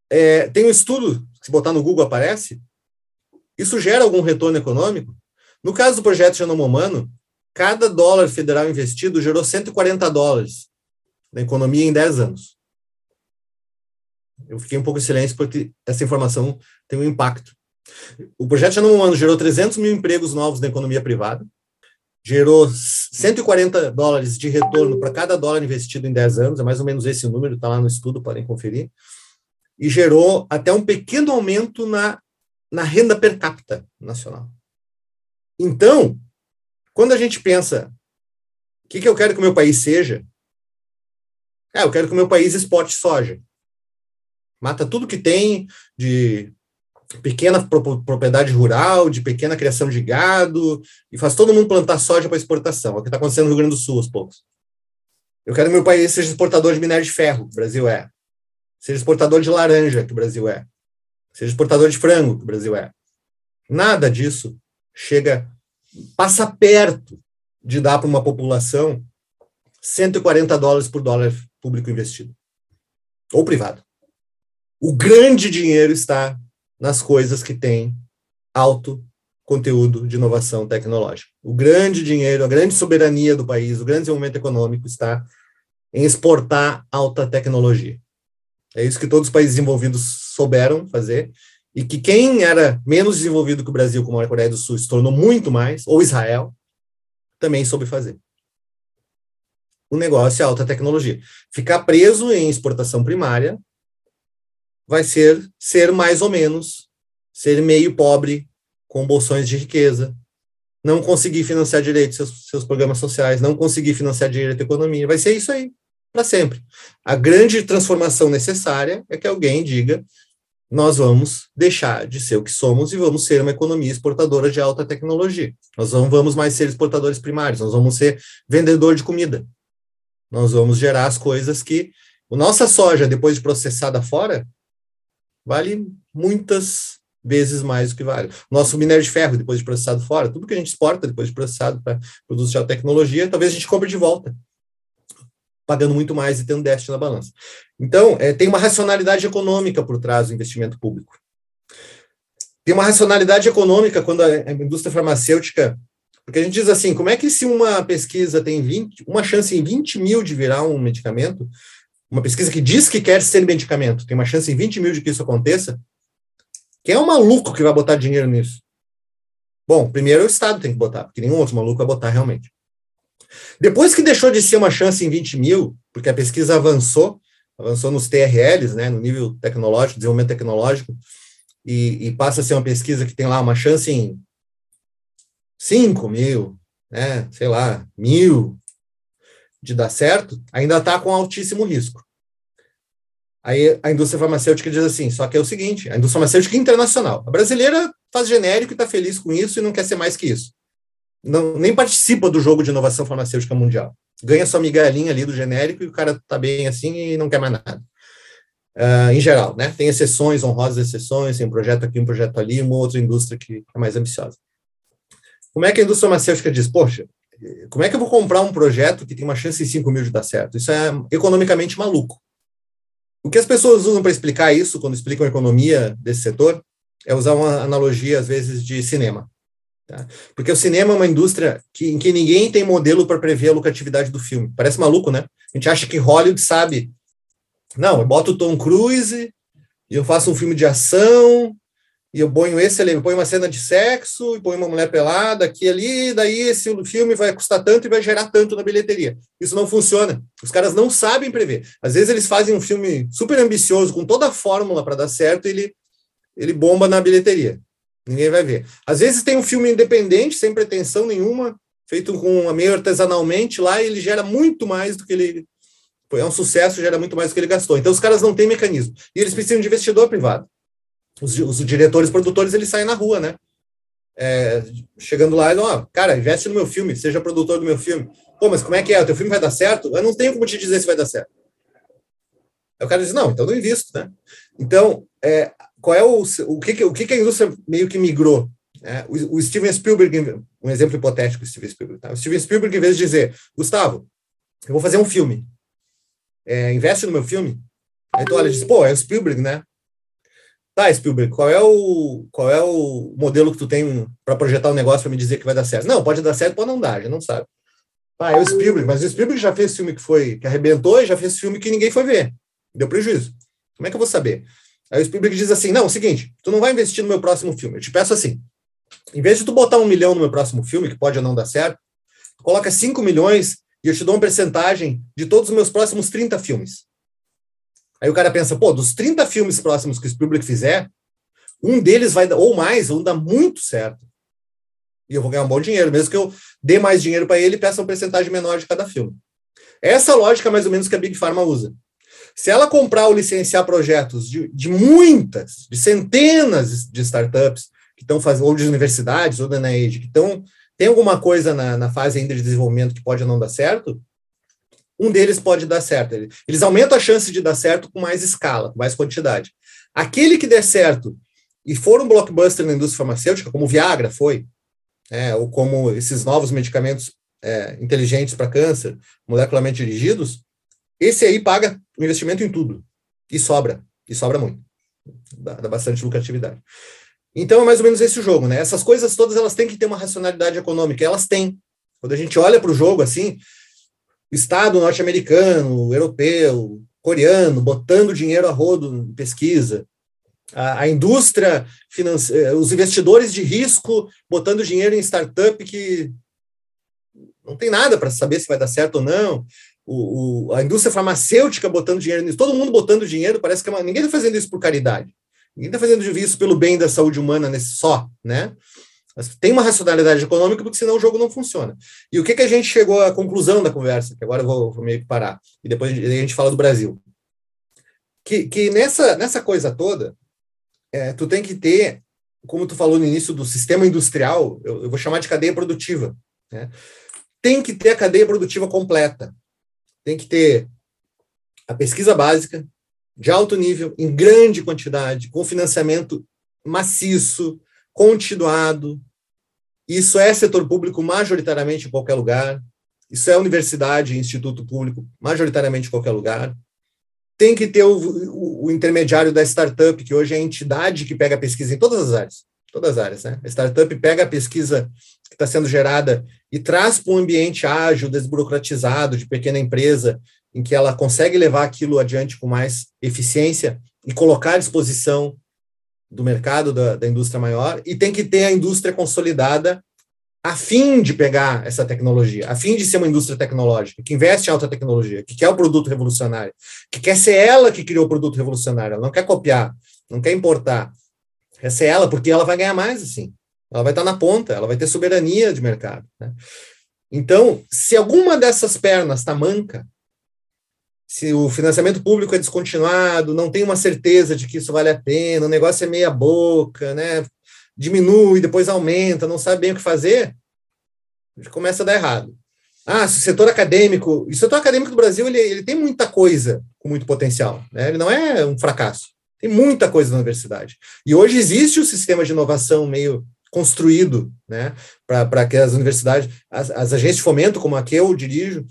É, tem um estudo, se botar no Google aparece, isso gera algum retorno econômico? No caso do projeto Genoma Humano, cada dólar federal investido gerou 140 dólares na economia em 10 anos. Eu fiquei um pouco em silêncio porque essa informação tem um impacto. O projeto Genoma Humano gerou 300 mil empregos novos na economia privada, gerou 140 dólares de retorno para cada dólar investido em 10 anos, é mais ou menos esse número, está lá no estudo, podem conferir, e gerou até um pequeno aumento na na renda per capita nacional. Então, quando a gente pensa o que, que eu quero que o meu país seja, é, eu quero que o meu país exporte soja. Mata tudo que tem de pequena propriedade rural, de pequena criação de gado, e faz todo mundo plantar soja para exportação. É o que está acontecendo no Rio Grande do Sul aos poucos. Eu quero que meu país seja exportador de minério de ferro, que o Brasil é. Seja exportador de laranja, que o Brasil é seja exportador de frango, que o Brasil é. Nada disso chega, passa perto de dar para uma população 140 dólares por dólar público investido, ou privado. O grande dinheiro está nas coisas que têm alto conteúdo de inovação tecnológica. O grande dinheiro, a grande soberania do país, o grande desenvolvimento econômico está em exportar alta tecnologia. É isso que todos os países desenvolvidos souberam fazer, e que quem era menos desenvolvido que o Brasil, como a Coreia do Sul, se tornou muito mais, ou Israel, também soube fazer. O negócio é alta tecnologia. Ficar preso em exportação primária vai ser ser mais ou menos, ser meio pobre, com bolsões de riqueza, não conseguir financiar direito seus, seus programas sociais, não conseguir financiar direito à economia. Vai ser isso aí para sempre. A grande transformação necessária é que alguém diga: nós vamos deixar de ser o que somos e vamos ser uma economia exportadora de alta tecnologia. Nós não vamos mais ser exportadores primários, nós vamos ser vendedor de comida. Nós vamos gerar as coisas que a nossa soja, depois de processada fora, vale muitas vezes mais do que vale. Nosso minério de ferro, depois de processado fora, tudo que a gente exporta depois de processado para produtos de tecnologia, talvez a gente compre de volta pagando muito mais e tendo déficit na balança. Então, é, tem uma racionalidade econômica por trás do investimento público. Tem uma racionalidade econômica quando a indústria farmacêutica. Porque a gente diz assim: como é que se uma pesquisa tem 20, uma chance em 20 mil de virar um medicamento, uma pesquisa que diz que quer ser medicamento, tem uma chance em 20 mil de que isso aconteça, quem é o maluco que vai botar dinheiro nisso? Bom, primeiro o Estado tem que botar, porque nenhum outro maluco vai botar realmente. Depois que deixou de ser uma chance em 20 mil, porque a pesquisa avançou, avançou nos TRLs, né, no nível tecnológico, desenvolvimento tecnológico, e, e passa a ser uma pesquisa que tem lá uma chance em 5 mil, né, sei lá, mil de dar certo, ainda está com altíssimo risco. Aí a indústria farmacêutica diz assim: só que é o seguinte, a indústria farmacêutica internacional. A brasileira faz genérico e está feliz com isso e não quer ser mais que isso não, nem participa do jogo de inovação farmacêutica mundial. Ganha sua migalhinha ali do genérico e o cara tá bem assim e não quer mais nada. Uh, em geral, né? Tem exceções, honrosas exceções, tem um projeto aqui, um projeto ali, uma outra indústria que é mais ambiciosa. Como é que a indústria farmacêutica diz, poxa, como é que eu vou comprar um projeto que tem uma chance de 5 mil de dar certo? Isso é economicamente maluco. O que as pessoas usam para explicar isso, quando explicam a economia desse setor, é usar uma analogia, às vezes, de cinema. Tá? Porque o cinema é uma indústria que, em que ninguém tem modelo para prever a lucratividade do filme. Parece maluco, né? A gente acha que Hollywood sabe. Não, eu boto o Tom Cruise e eu faço um filme de ação e eu ponho esse eu ponho uma cena de sexo e ponho uma mulher pelada aqui ali, daí esse filme vai custar tanto e vai gerar tanto na bilheteria. Isso não funciona. Os caras não sabem prever. Às vezes eles fazem um filme super ambicioso com toda a fórmula para dar certo e ele ele bomba na bilheteria. Ninguém vai ver. Às vezes tem um filme independente, sem pretensão nenhuma, feito com meio artesanalmente lá, e ele gera muito mais do que ele. É um sucesso, gera muito mais do que ele gastou. Então, os caras não têm mecanismo. E eles precisam de investidor privado. Os, os diretores, produtores, eles saem na rua, né? É, chegando lá, ó, cara, investe no meu filme, seja produtor do meu filme. Pô, mas como é que é? O teu filme vai dar certo? Eu não tenho como te dizer se vai dar certo. Aí o cara diz, não, então não invisto, né? Então, é, qual é o, o, que, o que a indústria meio que migrou? É, o, o, Steven Spielberg, um exemplo hipotético, Steven Spielberg, tá? o Steven Spielberg, em vez de dizer, Gustavo, eu vou fazer um filme, é, investe no meu filme, aí tu olha e diz, pô, é o Spielberg, né? Tá, Spielberg, qual é o, qual é o modelo que tu tem para projetar um negócio para me dizer que vai dar certo? Não, pode dar certo, pode não dar, gente não sabe. Ah, é o Spielberg, mas o Spielberg já fez filme que foi que arrebentou e já fez filme que ninguém foi ver. Deu prejuízo. Como é que eu vou saber? Aí o Spielberg diz assim: não, é o seguinte, tu não vai investir no meu próximo filme. Eu te peço assim: em vez de tu botar um milhão no meu próximo filme, que pode ou não dar certo, coloca cinco milhões e eu te dou uma percentagem de todos os meus próximos 30 filmes. Aí o cara pensa, pô, dos 30 filmes próximos que o Spielberg fizer, um deles vai ou mais, vão dar muito certo. E eu vou ganhar um bom dinheiro, mesmo que eu dê mais dinheiro para ele e peça uma percentagem menor de cada filme. Essa lógica é mais ou menos que a Big Pharma usa. Se ela comprar ou licenciar projetos de, de muitas, de centenas de startups que estão fazendo, ou de universidades, ou da NIH, que estão, tem alguma coisa na, na fase ainda de desenvolvimento que pode não dar certo, um deles pode dar certo. Eles aumentam a chance de dar certo com mais escala, com mais quantidade. Aquele que der certo e for um blockbuster na indústria farmacêutica, como Viagra foi, é, ou como esses novos medicamentos é, inteligentes para câncer, molecularmente dirigidos, esse aí paga o investimento em tudo. E sobra. E sobra muito. Dá, dá, bastante lucratividade. Então é mais ou menos esse o jogo, né? Essas coisas todas elas têm que ter uma racionalidade econômica. Elas têm. Quando a gente olha para o jogo assim, Estado norte-americano, europeu, coreano, botando dinheiro a rodo em pesquisa, a, a indústria financeira, os investidores de risco botando dinheiro em startup que não tem nada para saber se vai dar certo ou não o, o, a indústria farmacêutica botando dinheiro nisso, todo mundo botando dinheiro, parece que é uma, ninguém está fazendo isso por caridade. Ninguém está fazendo isso pelo bem da saúde humana nesse só, né? Mas tem uma racionalidade econômica, porque senão o jogo não funciona. E o que, que a gente chegou à conclusão da conversa, que agora eu vou, vou meio que parar, e depois a gente fala do Brasil. Que, que nessa, nessa coisa toda, é, tu tem que ter, como tu falou no início do sistema industrial, eu, eu vou chamar de cadeia produtiva, né? Tem que ter a cadeia produtiva completa tem que ter a pesquisa básica, de alto nível, em grande quantidade, com financiamento maciço, continuado. Isso é setor público majoritariamente em qualquer lugar. Isso é universidade, instituto público majoritariamente em qualquer lugar. Tem que ter o, o, o intermediário da startup, que hoje é a entidade que pega a pesquisa em todas as áreas. Todas as áreas, né? A startup pega a pesquisa que está sendo gerada e traz para um ambiente ágil, desburocratizado, de pequena empresa, em que ela consegue levar aquilo adiante com mais eficiência e colocar à disposição do mercado da, da indústria maior, e tem que ter a indústria consolidada a fim de pegar essa tecnologia, a fim de ser uma indústria tecnológica, que investe em alta tecnologia, que quer o produto revolucionário, que quer ser ela que criou o produto revolucionário, ela não quer copiar, não quer importar. Quer ser ela, porque ela vai ganhar mais assim. Ela vai estar na ponta, ela vai ter soberania de mercado. Né? Então, se alguma dessas pernas está manca, se o financiamento público é descontinuado, não tem uma certeza de que isso vale a pena, o negócio é meia boca, né? diminui, depois aumenta, não sabe bem o que fazer, começa a dar errado. Ah, se o setor acadêmico, o setor acadêmico do Brasil ele, ele tem muita coisa com muito potencial, né? ele não é um fracasso, tem muita coisa na universidade. E hoje existe o um sistema de inovação meio construído, né, para que as universidades, as, as, agências de fomento, como a que eu dirijo,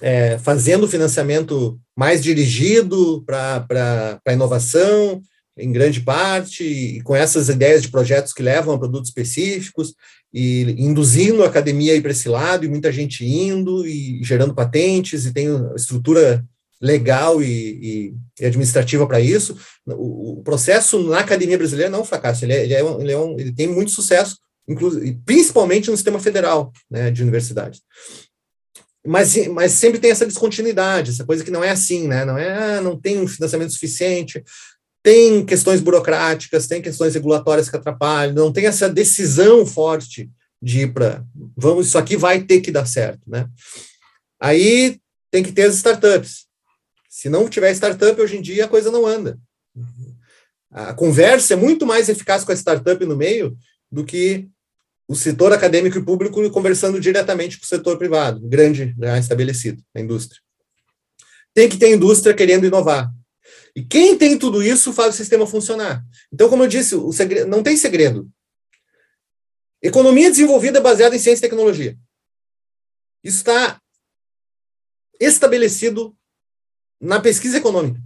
é, fazendo financiamento mais dirigido para a inovação, em grande parte, e com essas ideias de projetos que levam a produtos específicos, e induzindo a academia a ir para esse lado, e muita gente indo, e gerando patentes, e tem estrutura legal e, e, administrativa para isso. O, o, processo na academia brasileira não é um fracasso, ele, é, ele, é um, ele, é um, ele tem muito sucesso, inclusive, principalmente no sistema federal né, de universidades. Mas, mas sempre tem essa descontinuidade, essa coisa que não é assim, né? Não é, ah, não tem um financiamento suficiente, tem questões burocráticas, tem questões regulatórias que atrapalham, não tem essa decisão forte de ir para. Vamos, isso aqui vai ter que dar certo, né? Aí tem que ter as startups. Se não tiver startup, hoje em dia a coisa não anda. A conversa é muito mais eficaz com a startup no meio do que o setor acadêmico e público conversando diretamente com o setor privado, grande, já estabelecido, a indústria. Tem que ter indústria querendo inovar. E quem tem tudo isso faz o sistema funcionar. Então, como eu disse, o segredo, não tem segredo. Economia desenvolvida baseada em ciência e tecnologia. Isso está estabelecido na pesquisa econômica.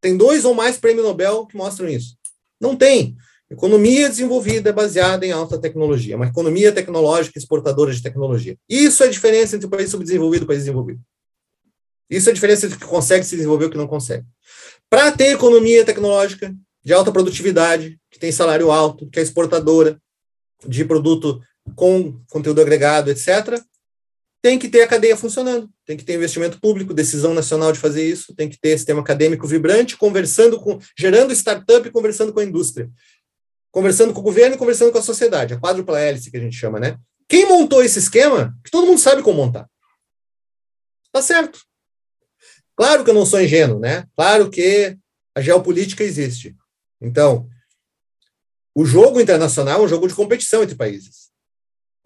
Tem dois ou mais prêmios Nobel que mostram isso. Não tem. Economia desenvolvida baseada em alta tecnologia, uma economia tecnológica exportadora de tecnologia. Isso é a diferença entre o país subdesenvolvido e o país desenvolvido. Isso é a diferença entre o que consegue se desenvolver e o que não consegue. Para ter economia tecnológica de alta produtividade, que tem salário alto, que é exportadora de produto com conteúdo agregado, etc., tem que ter a cadeia funcionando, tem que ter investimento público, decisão nacional de fazer isso, tem que ter sistema acadêmico vibrante, conversando com, gerando startup e conversando com a indústria, conversando com o governo e conversando com a sociedade, a quádrupla hélice que a gente chama, né? Quem montou esse esquema, que todo mundo sabe como montar. Tá certo. Claro que eu não sou ingênuo, né? Claro que a geopolítica existe. Então, o jogo internacional é um jogo de competição entre países.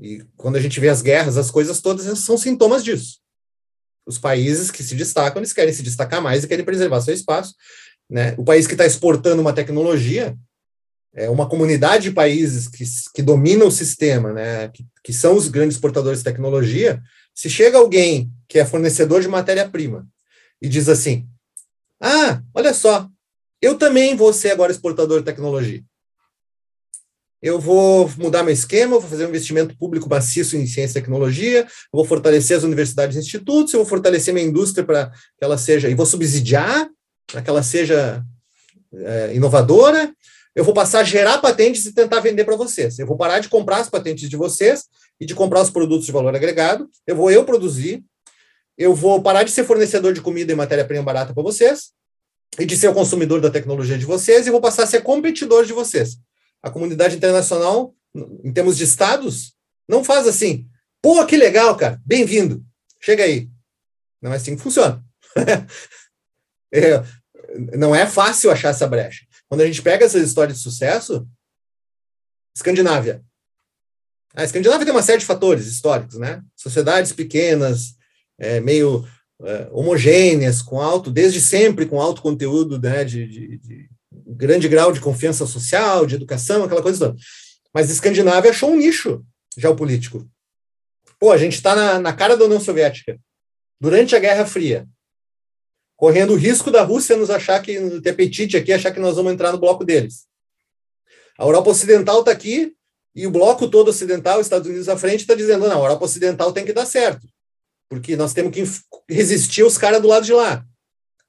E quando a gente vê as guerras, as coisas todas são sintomas disso. Os países que se destacam, eles querem se destacar mais e querem preservar seu espaço. Né? O país que está exportando uma tecnologia, é uma comunidade de países que, que domina o sistema, né? que, que são os grandes exportadores de tecnologia, se chega alguém que é fornecedor de matéria-prima e diz assim: Ah, olha só, eu também vou ser agora exportador de tecnologia eu vou mudar meu esquema, vou fazer um investimento público maciço em ciência e tecnologia, vou fortalecer as universidades e institutos, eu vou fortalecer minha indústria para que ela seja, e vou subsidiar para que ela seja é, inovadora, eu vou passar a gerar patentes e tentar vender para vocês. Eu vou parar de comprar as patentes de vocês e de comprar os produtos de valor agregado, eu vou eu produzir, eu vou parar de ser fornecedor de comida e matéria-prima barata para vocês, e de ser o consumidor da tecnologia de vocês, e vou passar a ser competidor de vocês a comunidade internacional, em termos de estados, não faz assim. Pô, que legal, cara, bem-vindo, chega aí. Não é assim que funciona. é, não é fácil achar essa brecha. Quando a gente pega essas histórias de sucesso, Escandinávia. A Escandinávia tem uma série de fatores históricos, né? Sociedades pequenas, é, meio é, homogêneas, com alto, desde sempre com alto conteúdo né, de, de, de grande grau de confiança social, de educação, aquela coisa toda. Mas Escandinávia achou um nicho geopolítico. Pô, a gente está na, na cara da União Soviética, durante a Guerra Fria, correndo o risco da Rússia nos achar que, ter apetite aqui, achar que nós vamos entrar no bloco deles. A Europa Ocidental está aqui, e o bloco todo ocidental, Estados Unidos à frente, está dizendo: não, a Europa Ocidental tem que dar certo, porque nós temos que resistir os caras do lado de lá.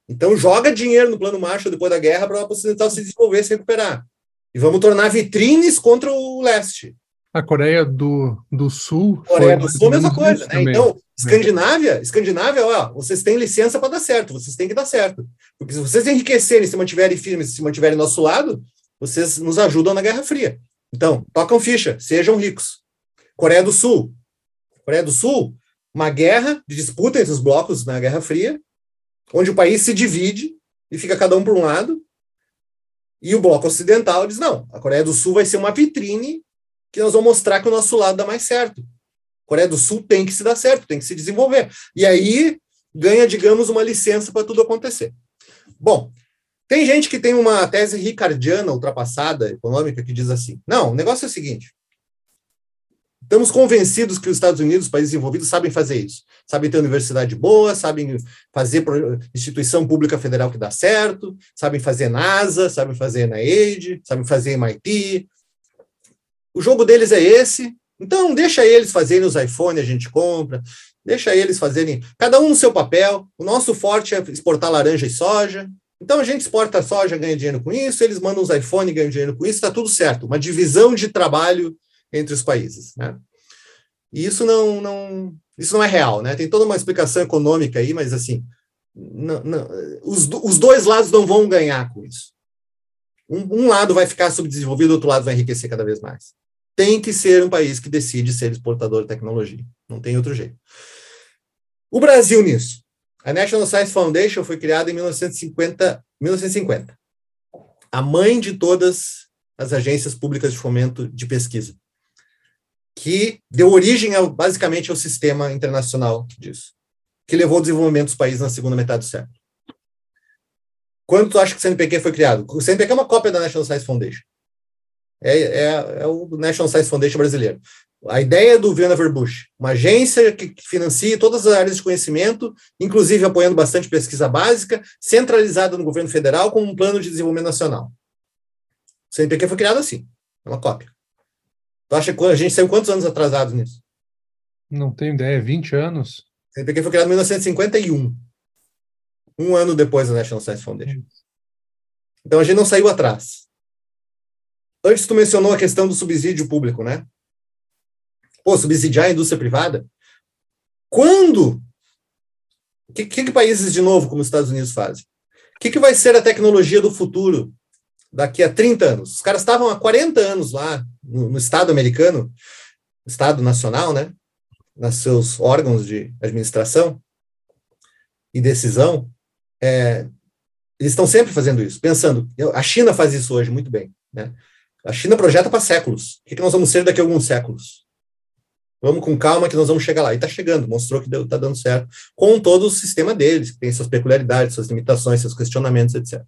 Então, joga dinheiro no plano Marshall depois da guerra para a ocidental se desenvolver, se recuperar. E vamos tornar vitrines contra o leste. A Coreia do, do Sul. Coreia do Sul, a mesma coisa. Né? Então, Escandinávia, Escandinávia, ó, vocês têm licença para dar certo, vocês têm que dar certo. Porque se vocês enriquecerem, se mantiverem firmes, se mantiverem nosso lado, vocês nos ajudam na Guerra Fria. Então, tocam ficha, sejam ricos. Coreia do Sul. Coreia do Sul, uma guerra de disputa entre os blocos na Guerra Fria, onde o país se divide e fica cada um por um lado, e o bloco ocidental diz: não, a Coreia do Sul vai ser uma vitrine que nós vamos mostrar que o nosso lado dá mais certo. Coreia do Sul tem que se dar certo, tem que se desenvolver. E aí ganha, digamos, uma licença para tudo acontecer. Bom, tem gente que tem uma tese ricardiana ultrapassada, econômica, que diz assim: não, o negócio é o seguinte: Estamos convencidos que os Estados Unidos, os países desenvolvidos, sabem fazer isso. Sabem ter universidade boa, sabem fazer instituição pública federal que dá certo, sabem fazer NASA, sabem fazer NIAID, sabem fazer MIT. O jogo deles é esse. Então, deixa eles fazerem os iPhones, a gente compra. Deixa eles fazerem, cada um no seu papel. O nosso forte é exportar laranja e soja. Então, a gente exporta soja, ganha dinheiro com isso. Eles mandam os iPhones, ganham dinheiro com isso. Está tudo certo. Uma divisão de trabalho entre os países. Né? E isso não, não, isso não é real, né? Tem toda uma explicação econômica aí, mas assim, não, não, os, os dois lados não vão ganhar com isso. Um, um, lado vai ficar subdesenvolvido, o outro lado vai enriquecer cada vez mais. Tem que ser um país que decide ser exportador de tecnologia. Não tem outro jeito. O Brasil nisso. A National Science Foundation foi criada em 1950, 1950. A mãe de todas as agências públicas de fomento de pesquisa, que deu origem ao, basicamente ao sistema internacional disso, que levou ao desenvolvimento dos países na segunda metade do século. Quando tu acha que o CNPq foi criado? O CNPq é uma cópia da National Science Foundation. É, é, é o National Science Foundation brasileiro. A ideia do Vannevar Bush, uma agência que financia todas as áreas de conhecimento, inclusive apoiando bastante pesquisa básica, centralizada no governo federal com um plano de desenvolvimento nacional. O CNPq foi criado assim, é uma cópia. Tu acha que a gente saiu quantos anos atrasados nisso? Não tenho ideia, 20 anos? O CNPq foi criado em 1951, um ano depois da National Science Foundation. Então a gente não saiu atrás. Antes tu mencionou a questão do subsídio público, né? Pô, subsidiar a indústria privada? Quando? O que, que, países, de novo, como os Estados Unidos fazem? O que, que vai ser a tecnologia do futuro daqui a 30 anos? Os caras estavam há 40 anos lá no, no Estado americano, Estado nacional, né? Nos seus órgãos de administração e decisão. É, eles estão sempre fazendo isso, pensando. A China faz isso hoje muito bem, né? A China projeta para séculos. O que, que nós vamos ser daqui a alguns séculos? Vamos com calma que nós vamos chegar lá. E está chegando, mostrou que está dando certo, com todo o sistema deles, que tem suas peculiaridades, suas limitações, seus questionamentos, etc.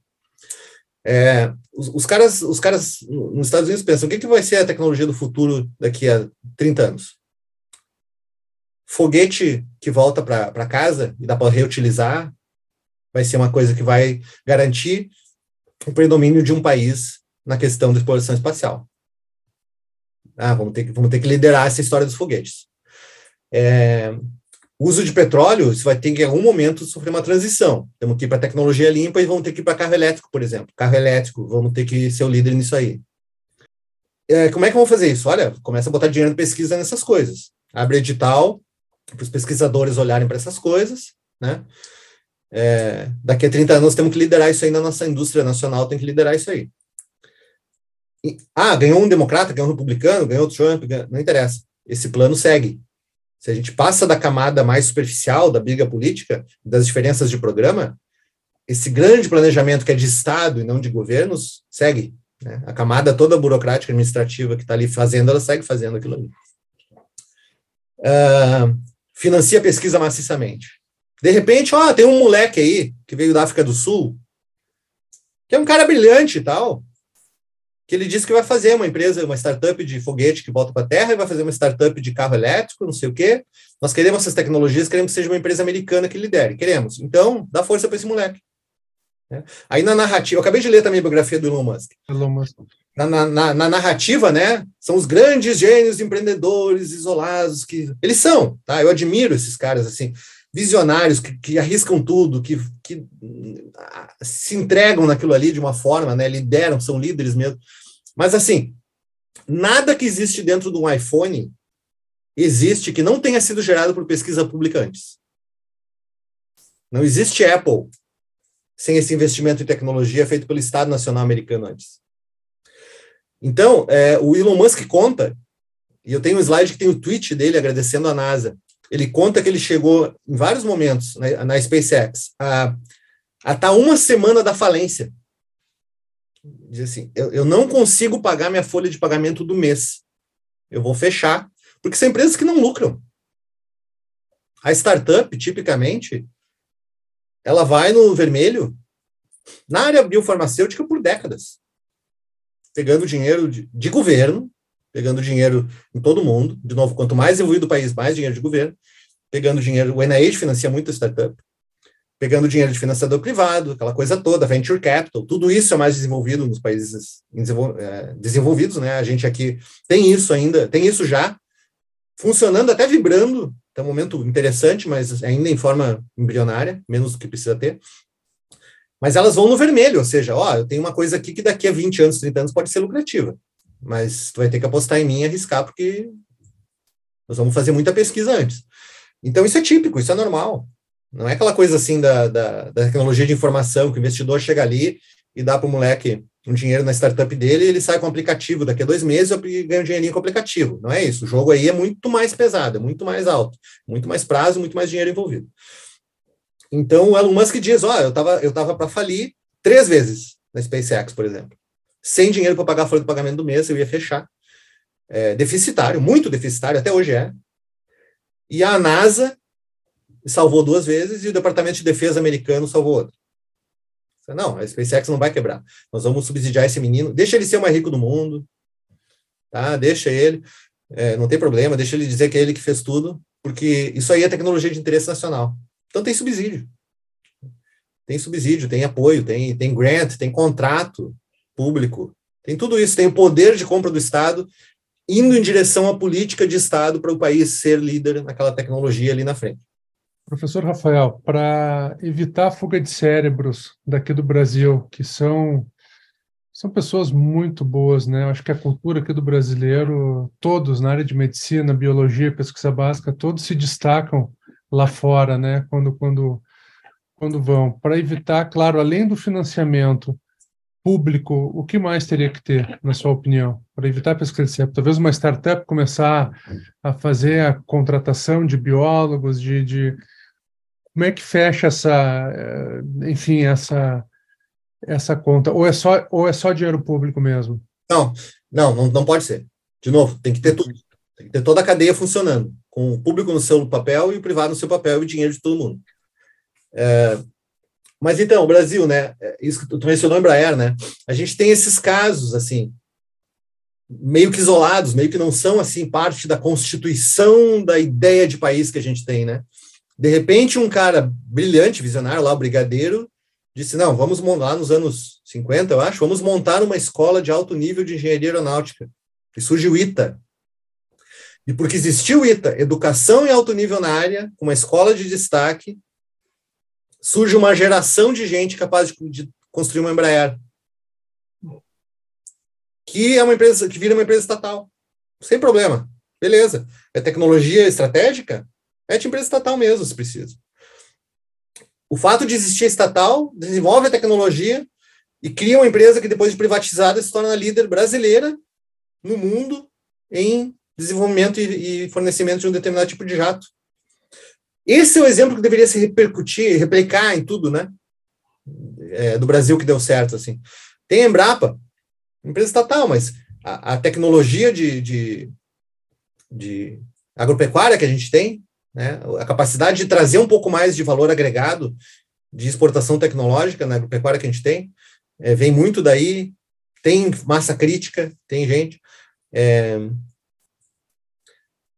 É, os, os, caras, os caras nos Estados Unidos pensam: o que, que vai ser a tecnologia do futuro daqui a 30 anos? Foguete que volta para casa e dá para reutilizar vai ser uma coisa que vai garantir o predomínio de um país na questão da exploração espacial. Ah, vamos ter, vamos ter que liderar essa história dos foguetes. É, uso de petróleo, isso vai ter que, em algum momento, sofrer uma transição. Temos que ir para tecnologia limpa e vamos ter que ir para carro elétrico, por exemplo. Carro elétrico, vamos ter que ser o líder nisso aí. É, como é que vamos fazer isso? Olha, começa a botar dinheiro em pesquisa nessas coisas. Abre edital para os pesquisadores olharem para essas coisas, né? É, daqui a 30 anos temos que liderar isso aí na nossa indústria nacional, tem que liderar isso aí. Ah, ganhou um democrata, ganhou um republicano, ganhou Trump, ganhou, não interessa. Esse plano segue. Se a gente passa da camada mais superficial da briga política, das diferenças de programa, esse grande planejamento que é de Estado e não de governos segue. Né? A camada toda burocrática administrativa que está ali fazendo, ela segue fazendo aquilo ali. Uh, financia a pesquisa maciçamente. De repente, ó, tem um moleque aí que veio da África do Sul, que é um cara brilhante e tal, que ele disse que vai fazer uma empresa, uma startup de foguete que volta para a Terra e vai fazer uma startup de carro elétrico, não sei o quê. Nós queremos essas tecnologias, queremos que seja uma empresa americana que lidere. Queremos. Então, dá força para esse moleque. É. Aí na narrativa, eu acabei de ler também a biografia do Elon Musk. Elon Musk. Na, na, na, na, narrativa, né? São os grandes gênios empreendedores isolados que eles são, tá? Eu admiro esses caras assim, visionários que, que arriscam tudo, que, que se entregam naquilo ali de uma forma, né? Lideram, são líderes mesmo. Mas assim, nada que existe dentro de um iPhone existe que não tenha sido gerado por pesquisa pública antes. Não existe Apple sem esse investimento em tecnologia feito pelo Estado Nacional Americano antes. Então, é, o Elon Musk conta, e eu tenho um slide que tem o tweet dele agradecendo a NASA. Ele conta que ele chegou em vários momentos na, na SpaceX a a estar tá uma semana da falência. Diz assim, eu, eu não consigo pagar minha folha de pagamento do mês. Eu vou fechar, porque são empresas que não lucram. A startup, tipicamente, ela vai no vermelho na área biofarmacêutica por décadas, pegando dinheiro de, de governo, pegando dinheiro em todo mundo. De novo, quanto mais evoluído o país, mais dinheiro de governo. Pegando dinheiro, o NIH financia muito startup pegando dinheiro de financiador privado, aquela coisa toda, venture capital, tudo isso é mais desenvolvido nos países é, desenvolvidos, né? A gente aqui tem isso ainda, tem isso já funcionando, até vibrando, é um momento interessante, mas ainda em forma embrionária, menos do que precisa ter. Mas elas vão no vermelho, ou seja, ó, eu tenho uma coisa aqui que daqui a 20 anos, 30 anos pode ser lucrativa, mas tu vai ter que apostar em mim e arriscar, porque nós vamos fazer muita pesquisa antes. Então, isso é típico, isso é normal. Não é aquela coisa assim da, da, da tecnologia de informação, que o investidor chega ali e dá para o moleque um dinheiro na startup dele e ele sai com o aplicativo daqui a dois meses e ganha um dinheirinho com o aplicativo. Não é isso. O jogo aí é muito mais pesado, é muito mais alto, muito mais prazo, muito mais dinheiro envolvido. Então, o Elon Musk diz, ó, oh, eu estava eu tava para falir três vezes na SpaceX, por exemplo. Sem dinheiro para pagar a folha de pagamento do mês, eu ia fechar. É, deficitário, muito deficitário, até hoje é. E a NASA salvou duas vezes e o Departamento de Defesa americano salvou outra. Não, a SpaceX não vai quebrar. Nós vamos subsidiar esse menino. Deixa ele ser o mais rico do mundo. Tá? Deixa ele. É, não tem problema. Deixa ele dizer que é ele que fez tudo. Porque isso aí é tecnologia de interesse nacional. Então tem subsídio. Tem subsídio, tem apoio, tem, tem grant, tem contrato público. Tem tudo isso. Tem o poder de compra do Estado indo em direção à política de Estado para o país ser líder naquela tecnologia ali na frente. Professor Rafael, para evitar a fuga de cérebros daqui do Brasil, que são são pessoas muito boas, né? Eu acho que a cultura aqui do brasileiro, todos na área de medicina, biologia, pesquisa básica, todos se destacam lá fora, né? Quando quando quando vão, para evitar, claro, além do financiamento público, o que mais teria que ter, na sua opinião, para evitar a pesquisa? Talvez uma startup começar a fazer a contratação de biólogos, de, de como é que fecha essa, eh, enfim, essa essa conta? Ou é só ou é só dinheiro público mesmo? Não, não, não, não pode ser. De novo, tem que ter tudo. Tem que ter toda a cadeia funcionando, com o público no seu papel e o privado no seu papel e o dinheiro de todo mundo. É, mas então, o Brasil, né? É, isso que tu mencionou, Embraer, né? A gente tem esses casos, assim, meio que isolados, meio que não são, assim, parte da constituição da ideia de país que a gente tem, né? De repente, um cara brilhante, visionário lá, o Brigadeiro, disse: Não, vamos montar, lá nos anos 50, eu acho, vamos montar uma escola de alto nível de engenharia aeronáutica. E surge o ITA. E porque existiu o ITA, educação em alto nível na área, uma escola de destaque, surge uma geração de gente capaz de, de construir uma Embraer. Que é uma empresa, que vira uma empresa estatal. Sem problema. Beleza. É tecnologia estratégica? É de empresa estatal mesmo, se precisa. O fato de existir estatal desenvolve a tecnologia e cria uma empresa que, depois de privatizada, se torna líder brasileira no mundo em desenvolvimento e, fornecimento de um determinado tipo de jato. Esse é o exemplo que deveria se repercutir, replicar em tudo, né? É, do Brasil que deu certo, assim. Tem a Embrapa, empresa estatal, mas a, a tecnologia de, de, de agropecuária que a gente tem né? A capacidade de trazer um pouco mais de valor agregado de exportação tecnológica na agropecuária que a gente tem, é, vem muito daí, tem massa crítica, tem gente. É,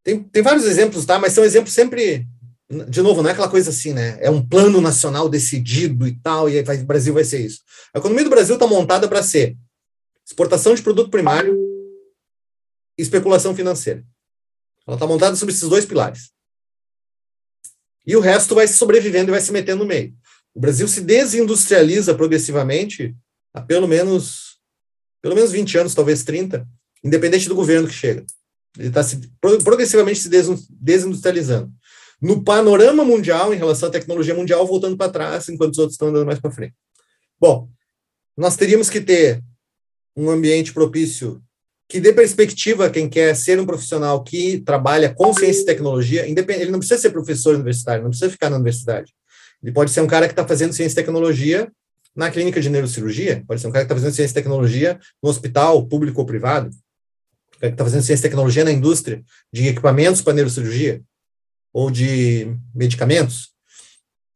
tem, tem vários exemplos, tá? Mas são exemplos sempre, de novo, não é aquela coisa assim, né? É um plano nacional decidido e tal, e vai, o Brasil vai ser isso. A economia do Brasil está montada para ser exportação de produto primário e especulação financeira. Ela está montada sobre esses dois pilares. E o resto vai sobrevivendo e vai se metendo no meio. O Brasil se desindustrializa progressivamente há pelo menos, pelo menos 20 anos, talvez 30, independente do governo que chega. Ele está progressivamente se desindustrializando. No panorama mundial, em relação à tecnologia mundial, voltando para trás, enquanto os outros estão andando mais para frente. Bom, nós teríamos que ter um ambiente propício que dê perspectiva a quem quer ser um profissional que trabalha com ciência e tecnologia, ele não precisa ser professor universitário, não precisa ficar na universidade. Ele pode ser um cara que está fazendo ciência e tecnologia na clínica de neurocirurgia, pode ser um cara que está fazendo ciência e tecnologia no hospital público ou privado, um cara que está fazendo ciência e tecnologia na indústria de equipamentos para neurocirurgia ou de medicamentos.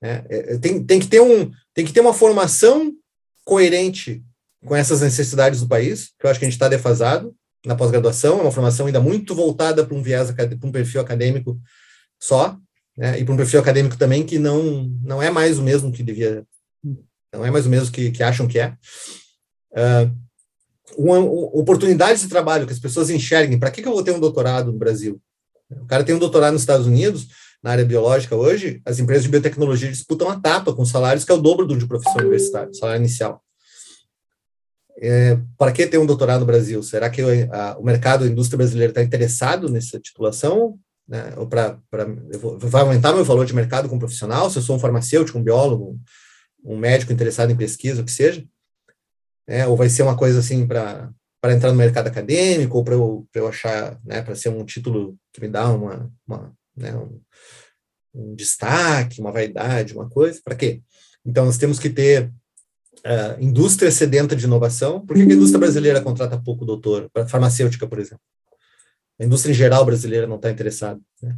É, é, tem, tem, que ter um, tem que ter uma formação coerente com essas necessidades do país, que eu acho que a gente está defasado, na pós-graduação, é uma formação ainda muito voltada para um viés, para um perfil acadêmico só, né, e para um perfil acadêmico também que não, não é mais o mesmo que devia, não é mais o mesmo que, que acham que é. Uh, uma, oportunidades de trabalho que as pessoas enxerguem, para que, que eu vou ter um doutorado no Brasil? O cara tem um doutorado nos Estados Unidos, na área biológica hoje, as empresas de biotecnologia disputam a tapa com salários que é o dobro do de professor universitário, salário inicial. É, para que ter um doutorado no Brasil? Será que a, o mercado, a indústria brasileira está interessado nessa titulação? Né? Ou para vai aumentar meu valor de mercado como profissional? Se eu sou um farmacêutico, um biólogo, um médico interessado em pesquisa, o que seja? né? ou vai ser uma coisa assim para para entrar no mercado acadêmico ou para eu, eu achar, né, para ser um título que me dá uma, uma né, um, um destaque, uma vaidade, uma coisa, para quê? Então, nós temos que ter uh, indústria sedenta de inovação. Por que, a indústria brasileira contrata pouco doutor? Para farmacêutica, por exemplo. A indústria em geral brasileira não está interessada. Né?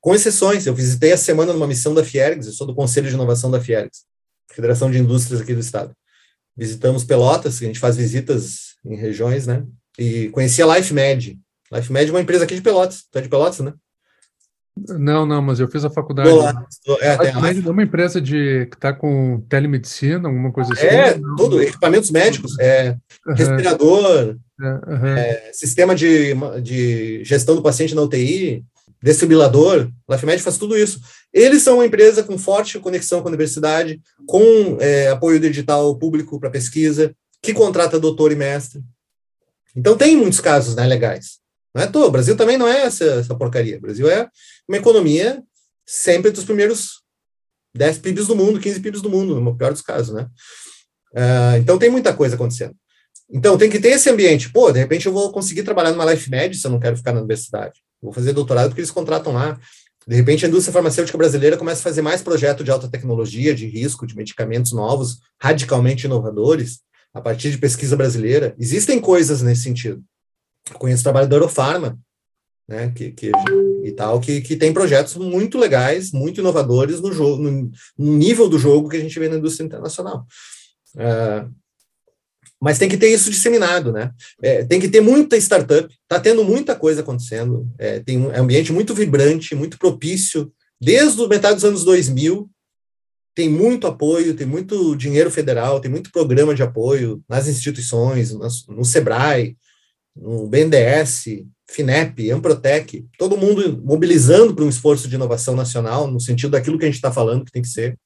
Com exceções, eu visitei a semana numa missão da Fiergs, eu sou do Conselho de Inovação da Fiergs, Federação de Indústrias aqui do Estado. Visitamos Pelotas, a gente faz visitas em regiões, né? E conheci a LifeMed. LifeMed é uma empresa aqui de Pelotas. Tu é de Pelotas, né? Não, não, mas eu fiz a faculdade. Lá, é, a é uma empresa de que está com telemedicina, alguma coisa assim. É, não, tudo, equipamentos médicos, é, uhum. respirador, uhum. é, sistema de, de gestão do paciente na UTI, desfibrilador, LifeMed faz tudo isso. Eles são uma empresa com forte conexão com a universidade, com é, apoio digital público para pesquisa, que contrata doutor e mestre. Então tem muitos casos né, legais. Não é todo. O Brasil também não é essa, essa porcaria. O Brasil é uma economia sempre dos primeiros 10 PIBs do mundo, 15 PIBs do mundo, no pior dos casos, né? Uh, então tem muita coisa acontecendo. Então tem que ter esse ambiente. Pô, de repente eu vou conseguir trabalhar numa Life Med se eu não quero ficar na universidade. Vou fazer doutorado porque eles contratam lá. De repente a indústria farmacêutica brasileira começa a fazer mais projeto de alta tecnologia, de risco, de medicamentos novos, radicalmente inovadores, a partir de pesquisa brasileira. Existem coisas nesse sentido conheço o trabalho da Eurofarma, né, que, que, e tal, que, que tem projetos muito legais, muito inovadores no, jogo, no, nível do jogo que a gente vê na indústria internacional. Uh, mas tem que ter isso disseminado, né? É, tem que ter muita startup, está tendo muita coisa acontecendo, é, tem um ambiente muito vibrante, muito propício, desde metade dos anos 2000, tem muito apoio, tem muito dinheiro federal, tem muito programa de apoio nas instituições, no, SEBRAE, no BNDES, FINEP, Amprotec, todo mundo mobilizando para um esforço de inovação nacional, no sentido daquilo que a gente está falando que tem que ser.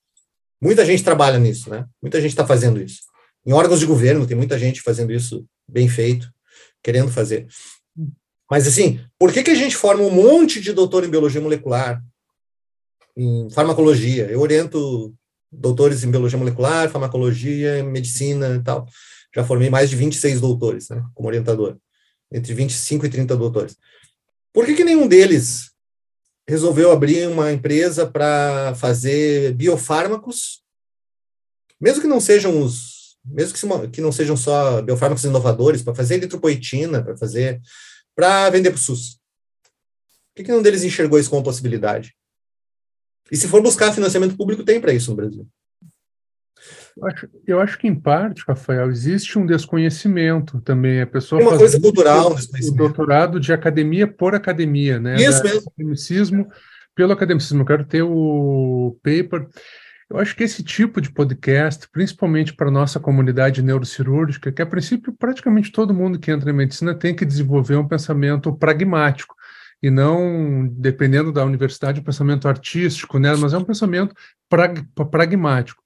Muita gente trabalha nisso, né? Muita gente está fazendo isso. Em órgãos de governo, tem muita gente fazendo isso bem feito, querendo fazer. Mas, assim, por que, que a gente forma um monte de doutor em biologia molecular, em farmacologia? Eu oriento doutores em biologia molecular, farmacologia, medicina e tal. Já formei mais de 26 doutores, né, como orientador entre 25 e 30 doutores. Por que, que nenhum deles resolveu abrir uma empresa para fazer biofármacos, mesmo que não sejam os, mesmo que, que não sejam só biofármacos inovadores, para fazer eritropoetina, para fazer, para vender para o SUS? Por que, que nenhum deles enxergou isso como possibilidade? E se for buscar financiamento público, tem para isso no Brasil. Eu acho, eu acho, que, em parte, Rafael, existe um desconhecimento também. A pessoa uma coisa cultural, o doutorado de academia por academia, né? Isso da, mesmo. Academicismo pelo academicismo. Eu quero ter o paper. Eu acho que esse tipo de podcast, principalmente para a nossa comunidade neurocirúrgica, que a princípio praticamente todo mundo que entra em medicina tem que desenvolver um pensamento pragmático e não, dependendo da universidade, um pensamento artístico, né? mas é um pensamento prag pragmático.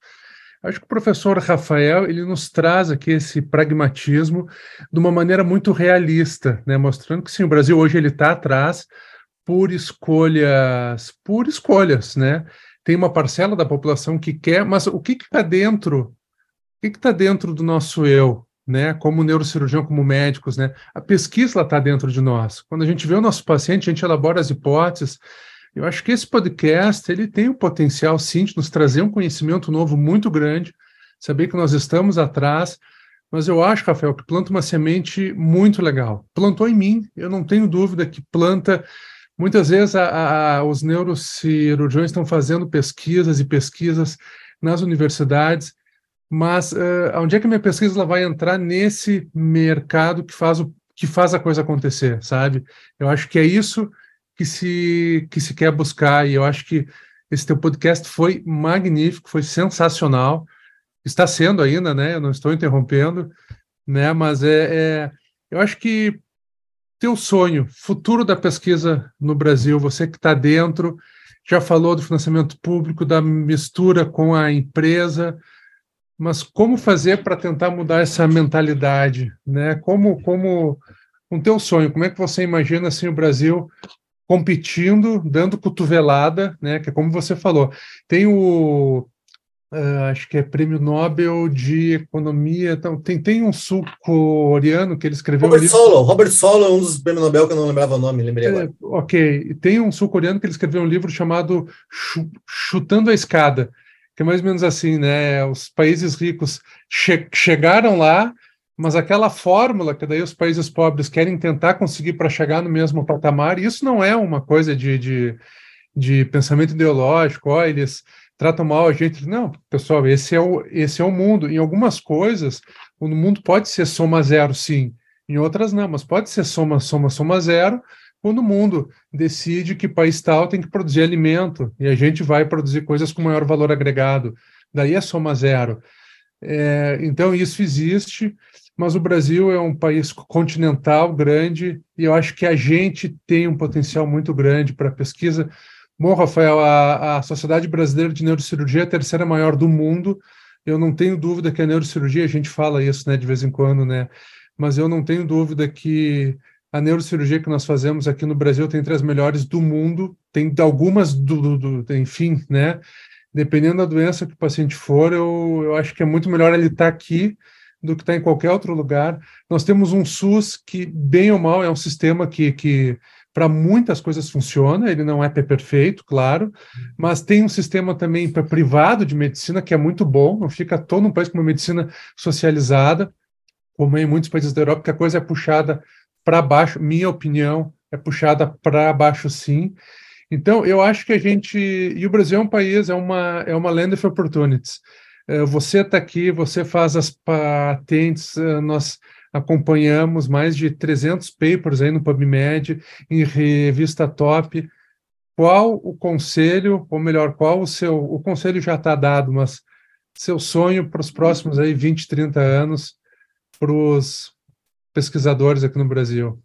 Acho que o professor Rafael ele nos traz aqui esse pragmatismo de uma maneira muito realista, né? mostrando que sim, o Brasil hoje ele está atrás por escolhas, por escolhas, né? Tem uma parcela da população que quer, mas o que está dentro? O que está dentro do nosso eu, né? Como neurocirurgião, como médicos, né? A pesquisa está dentro de nós. Quando a gente vê o nosso paciente, a gente elabora as hipóteses, eu acho que esse podcast ele tem o potencial, sim, de nos trazer um conhecimento novo muito grande, saber que nós estamos atrás, mas eu acho, Rafael, que planta uma semente muito legal. Plantou em mim, eu não tenho dúvida que planta. Muitas vezes a, a, os neurocirurgiões estão fazendo pesquisas e pesquisas nas universidades, mas uh, onde é que a minha pesquisa ela vai entrar nesse mercado que faz, o, que faz a coisa acontecer, sabe? Eu acho que é isso que se, que se quer buscar, e eu acho que esse teu podcast foi magnífico, foi sensacional, está sendo ainda, né? Eu não estou interrompendo, né? Mas é, é eu acho que teu sonho, futuro da pesquisa no Brasil, você que está dentro, já falou do financiamento público, da mistura com a empresa, mas como fazer para tentar mudar essa mentalidade, né? Como, como, um teu sonho, como é que você imagina assim o Brasil competindo, dando cotovelada, né? Que é como você falou. Tem o uh, acho que é prêmio Nobel de Economia. Então, tem, tem um sul-coreano que ele escreveu. Robert livro... Solo. Robert Solo é um dos prêmios Nobel que eu não lembrava o nome, lembrei agora. É, ok. Tem um sul-coreano que ele escreveu um livro chamado Chutando a Escada, que é mais ou menos assim, né? Os países ricos che chegaram lá, mas aquela fórmula que daí os países pobres querem tentar conseguir para chegar no mesmo patamar, isso não é uma coisa de, de, de pensamento ideológico, ó, eles tratam mal a gente. Não, pessoal, esse é o, esse é o mundo. Em algumas coisas, o mundo pode ser soma zero, sim. Em outras, não, mas pode ser soma, soma, soma zero, quando o mundo decide que país tal tem que produzir alimento e a gente vai produzir coisas com maior valor agregado. Daí é soma zero. É, então, isso existe, mas o Brasil é um país continental grande e eu acho que a gente tem um potencial muito grande para pesquisa. Bom, Rafael, a, a Sociedade Brasileira de Neurocirurgia é a terceira maior do mundo. Eu não tenho dúvida que a neurocirurgia, a gente fala isso né, de vez em quando, né? Mas eu não tenho dúvida que a neurocirurgia que nós fazemos aqui no Brasil tem entre as melhores do mundo, tem algumas do, do, do enfim, né? Dependendo da doença que o paciente for, eu, eu acho que é muito melhor ele estar tá aqui do que estar tá em qualquer outro lugar. Nós temos um SUS que, bem ou mal, é um sistema que, que para muitas coisas funciona, ele não é perfeito, claro, mas tem um sistema também para privado de medicina que é muito bom, não fica todo um país com uma medicina socializada, como em muitos países da Europa, que a coisa é puxada para baixo, minha opinião, é puxada para baixo sim. Então, eu acho que a gente. E o Brasil é um país, é uma, é uma land of opportunities. É, você está aqui, você faz as patentes, é, nós acompanhamos mais de 300 papers aí no PubMed, em revista top. Qual o conselho, ou melhor, qual o seu, o conselho já está dado, mas seu sonho para os próximos aí 20, 30 anos para os pesquisadores aqui no Brasil?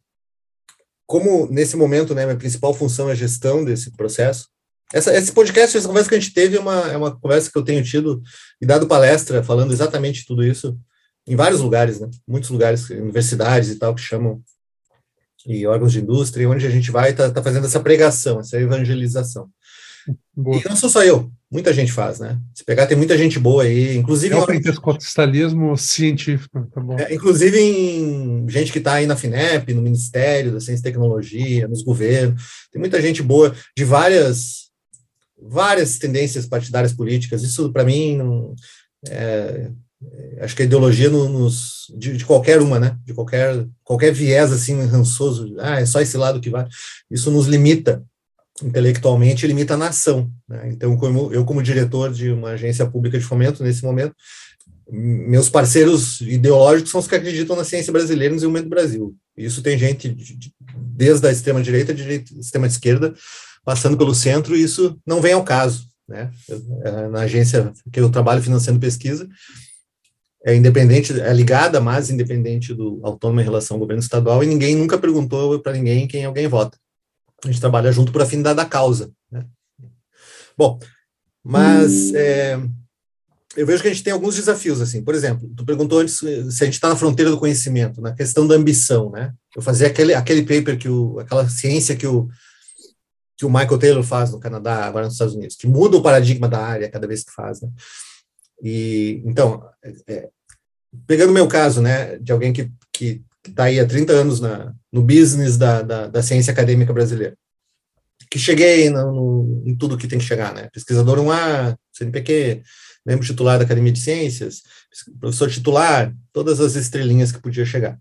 Como nesse momento, né, minha principal função é a gestão desse processo, essa, esse podcast, essa conversa que a gente teve é uma, é uma conversa que eu tenho tido e dado palestra falando exatamente tudo isso em vários lugares, né? Muitos lugares, universidades e tal, que chamam, e órgãos de indústria, onde a gente vai tá, tá fazendo essa pregação, essa evangelização. Boa. E não sou só eu, muita gente faz, né? Se pegar, tem muita gente boa aí, inclusive... É o pentecostalismo científico, tá bom. É, inclusive em gente que está aí na FINEP, no Ministério da Ciência e Tecnologia, nos governos, tem muita gente boa de várias várias tendências partidárias políticas, isso para mim não, é, é, acho que a ideologia no, nos, de, de, qualquer uma, né? De qualquer, qualquer viés assim rançoso, ah, é só esse lado que vai. Isso nos limita intelectualmente, limita a nação. Né? Então, como, eu como diretor de uma agência pública de fomento nesse momento, meus parceiros ideológicos são os que acreditam na ciência brasileira e no desenvolvimento do Brasil. Isso tem gente de, de, desde a extrema direita, direita, extrema esquerda, passando pelo centro, e isso não vem ao caso. Né? Eu, é, na agência que eu trabalho financiando pesquisa, é independente, é ligada, mas independente do autônomo em relação ao governo estadual, e ninguém nunca perguntou para ninguém quem alguém vota. A gente trabalha junto por afinidade da causa. Né? Bom, mas é, eu vejo que a gente tem alguns desafios, assim. Por exemplo, tu perguntou antes se a gente está na fronteira do conhecimento, na questão da ambição, né? Eu fazia aquele, aquele paper que o, aquela ciência que o que o Michael Taylor faz no Canadá, agora nos Estados Unidos, que muda o paradigma da área cada vez que faz, né? E, então, é, pegando o meu caso, né, de alguém que que está aí há 30 anos na, no business da, da, da ciência acadêmica brasileira, que cheguei no, no, em tudo que tem que chegar, né, pesquisador 1A, CNPq, membro titular da Academia de Ciências, professor titular, todas as estrelinhas que podia chegar.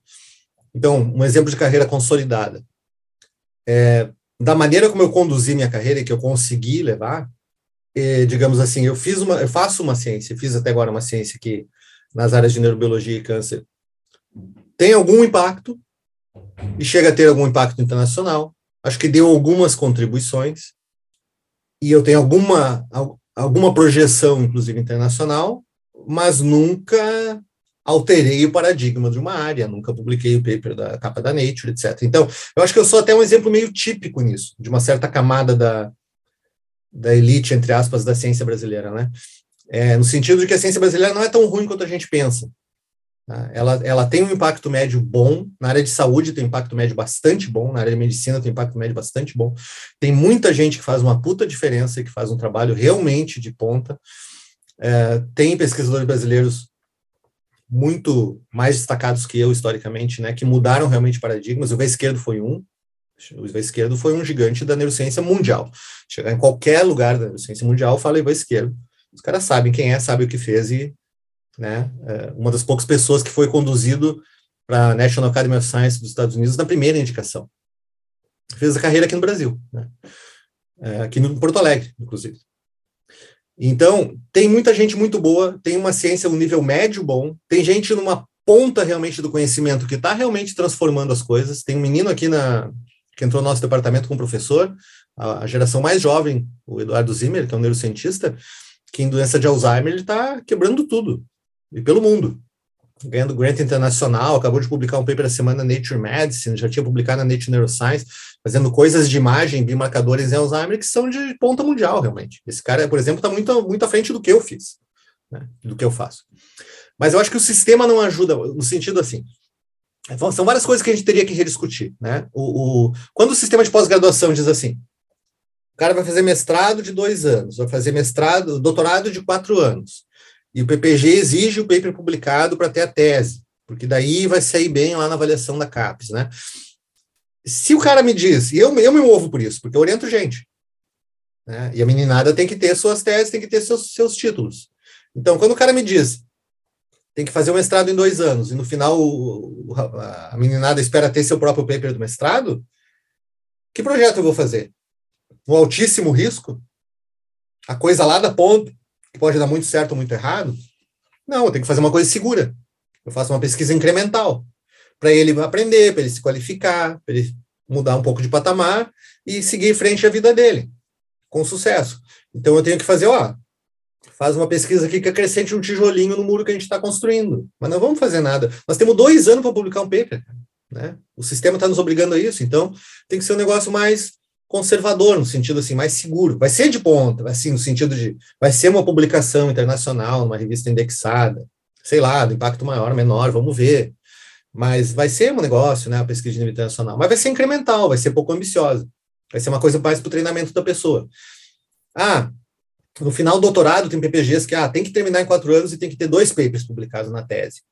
Então, um exemplo de carreira consolidada. É, da maneira como eu conduzi minha carreira e que eu consegui levar, eh, digamos assim, eu fiz uma, eu faço uma ciência, fiz até agora uma ciência que nas áreas de neurobiologia e câncer tem algum impacto e chega a ter algum impacto internacional. Acho que deu algumas contribuições e eu tenho alguma alguma projeção, inclusive internacional, mas nunca alterei o paradigma de uma área, nunca publiquei o paper da capa da Nature, etc. Então, eu acho que eu sou até um exemplo meio típico nisso, de uma certa camada da, da elite, entre aspas, da ciência brasileira, né? É, no sentido de que a ciência brasileira não é tão ruim quanto a gente pensa. Tá? Ela, ela tem um impacto médio bom, na área de saúde tem um impacto médio bastante bom, na área de medicina tem um impacto médio bastante bom. Tem muita gente que faz uma puta diferença e que faz um trabalho realmente de ponta. É, tem pesquisadores brasileiros muito mais destacados que eu historicamente, né, que mudaram realmente paradigmas. O Vê Esquerdo foi um. O Vê Esquerdo foi um gigante da neurociência mundial. Chegar em qualquer lugar da neurociência mundial, fala Vê Esquerdo. Os caras sabem quem é, sabem o que fez e, né, é uma das poucas pessoas que foi conduzido para a National Academy of Science dos Estados Unidos na primeira indicação. Fez a carreira aqui no Brasil, né? É, aqui no Porto Alegre, inclusive. Então, tem muita gente muito boa, tem uma ciência um nível médio bom, tem gente numa ponta realmente do conhecimento que está realmente transformando as coisas. Tem um menino aqui na que entrou no nosso departamento com professor, a, a geração mais jovem, o Eduardo Zimmer, que é um neurocientista, que em doença de Alzheimer ele está quebrando tudo, e pelo mundo ganhando grant internacional, acabou de publicar um paper a semana na Nature Medicine, já tinha publicado na Nature Neuroscience, fazendo coisas de imagem, biomarcadores em Alzheimer que são de ponta mundial, realmente. Esse cara, por exemplo, está muito, muito à frente do que eu fiz, né, do que eu faço. Mas eu acho que o sistema não ajuda, no sentido assim, são várias coisas que a gente teria que rediscutir, né? O, o quando o sistema de pós-graduação diz assim, o cara vai fazer mestrado de dois anos, vai fazer mestrado, doutorado de quatro anos, e o PPG exige o paper publicado para ter a tese, porque daí vai sair bem lá na avaliação da CAPES, né? Se o cara me diz, e eu, eu me movo por isso, porque eu oriento gente, né? E a meninada tem que ter suas teses, tem que ter seus, seus títulos. Então, quando o cara me diz, tem que fazer o mestrado em dois anos, e no final o, a meninada espera ter seu próprio paper do mestrado, que projeto eu vou fazer? Um altíssimo risco? A coisa lá da ponta, que pode dar muito certo ou muito errado. Não, eu tenho que fazer uma coisa segura. Eu faço uma pesquisa incremental para ele aprender, para ele se qualificar, para ele mudar um pouco de patamar e seguir em frente à vida dele com sucesso. Então eu tenho que fazer, ó, faz uma pesquisa aqui que acrescente um tijolinho no muro que a gente está construindo. Mas não vamos fazer nada. Nós temos dois anos para publicar um paper. Né? O sistema está nos obrigando a isso. Então tem que ser um negócio mais conservador, no sentido assim, mais seguro. Vai ser de ponta, assim, no sentido de vai ser uma publicação internacional, uma revista indexada, sei lá, do impacto maior, menor, vamos ver. Mas vai ser um negócio, né, a pesquisa de nível internacional, mas vai ser incremental, vai ser pouco ambiciosa. Vai ser uma coisa mais para o treinamento da pessoa. Ah, no final do doutorado tem PPGs que ah, tem que terminar em quatro anos e tem que ter dois papers publicados na tese.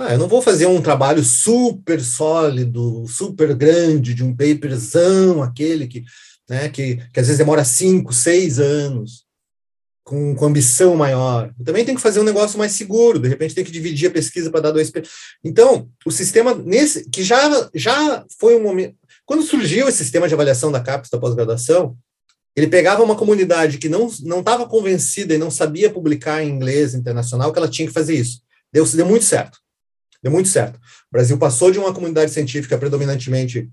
Ah, eu não vou fazer um trabalho super sólido, super grande, de um paperzão, aquele que, né, que, que às vezes demora cinco, seis anos, com, com ambição maior. Eu também tenho que fazer um negócio mais seguro, de repente tem que dividir a pesquisa para dar dois. Então, o sistema, nesse, que já, já foi um momento. Quando surgiu esse sistema de avaliação da CAPES da pós-graduação, ele pegava uma comunidade que não estava convencida e não sabia publicar em inglês internacional que ela tinha que fazer isso. Deu, deu muito certo. Deu muito certo. O Brasil passou de uma comunidade científica predominantemente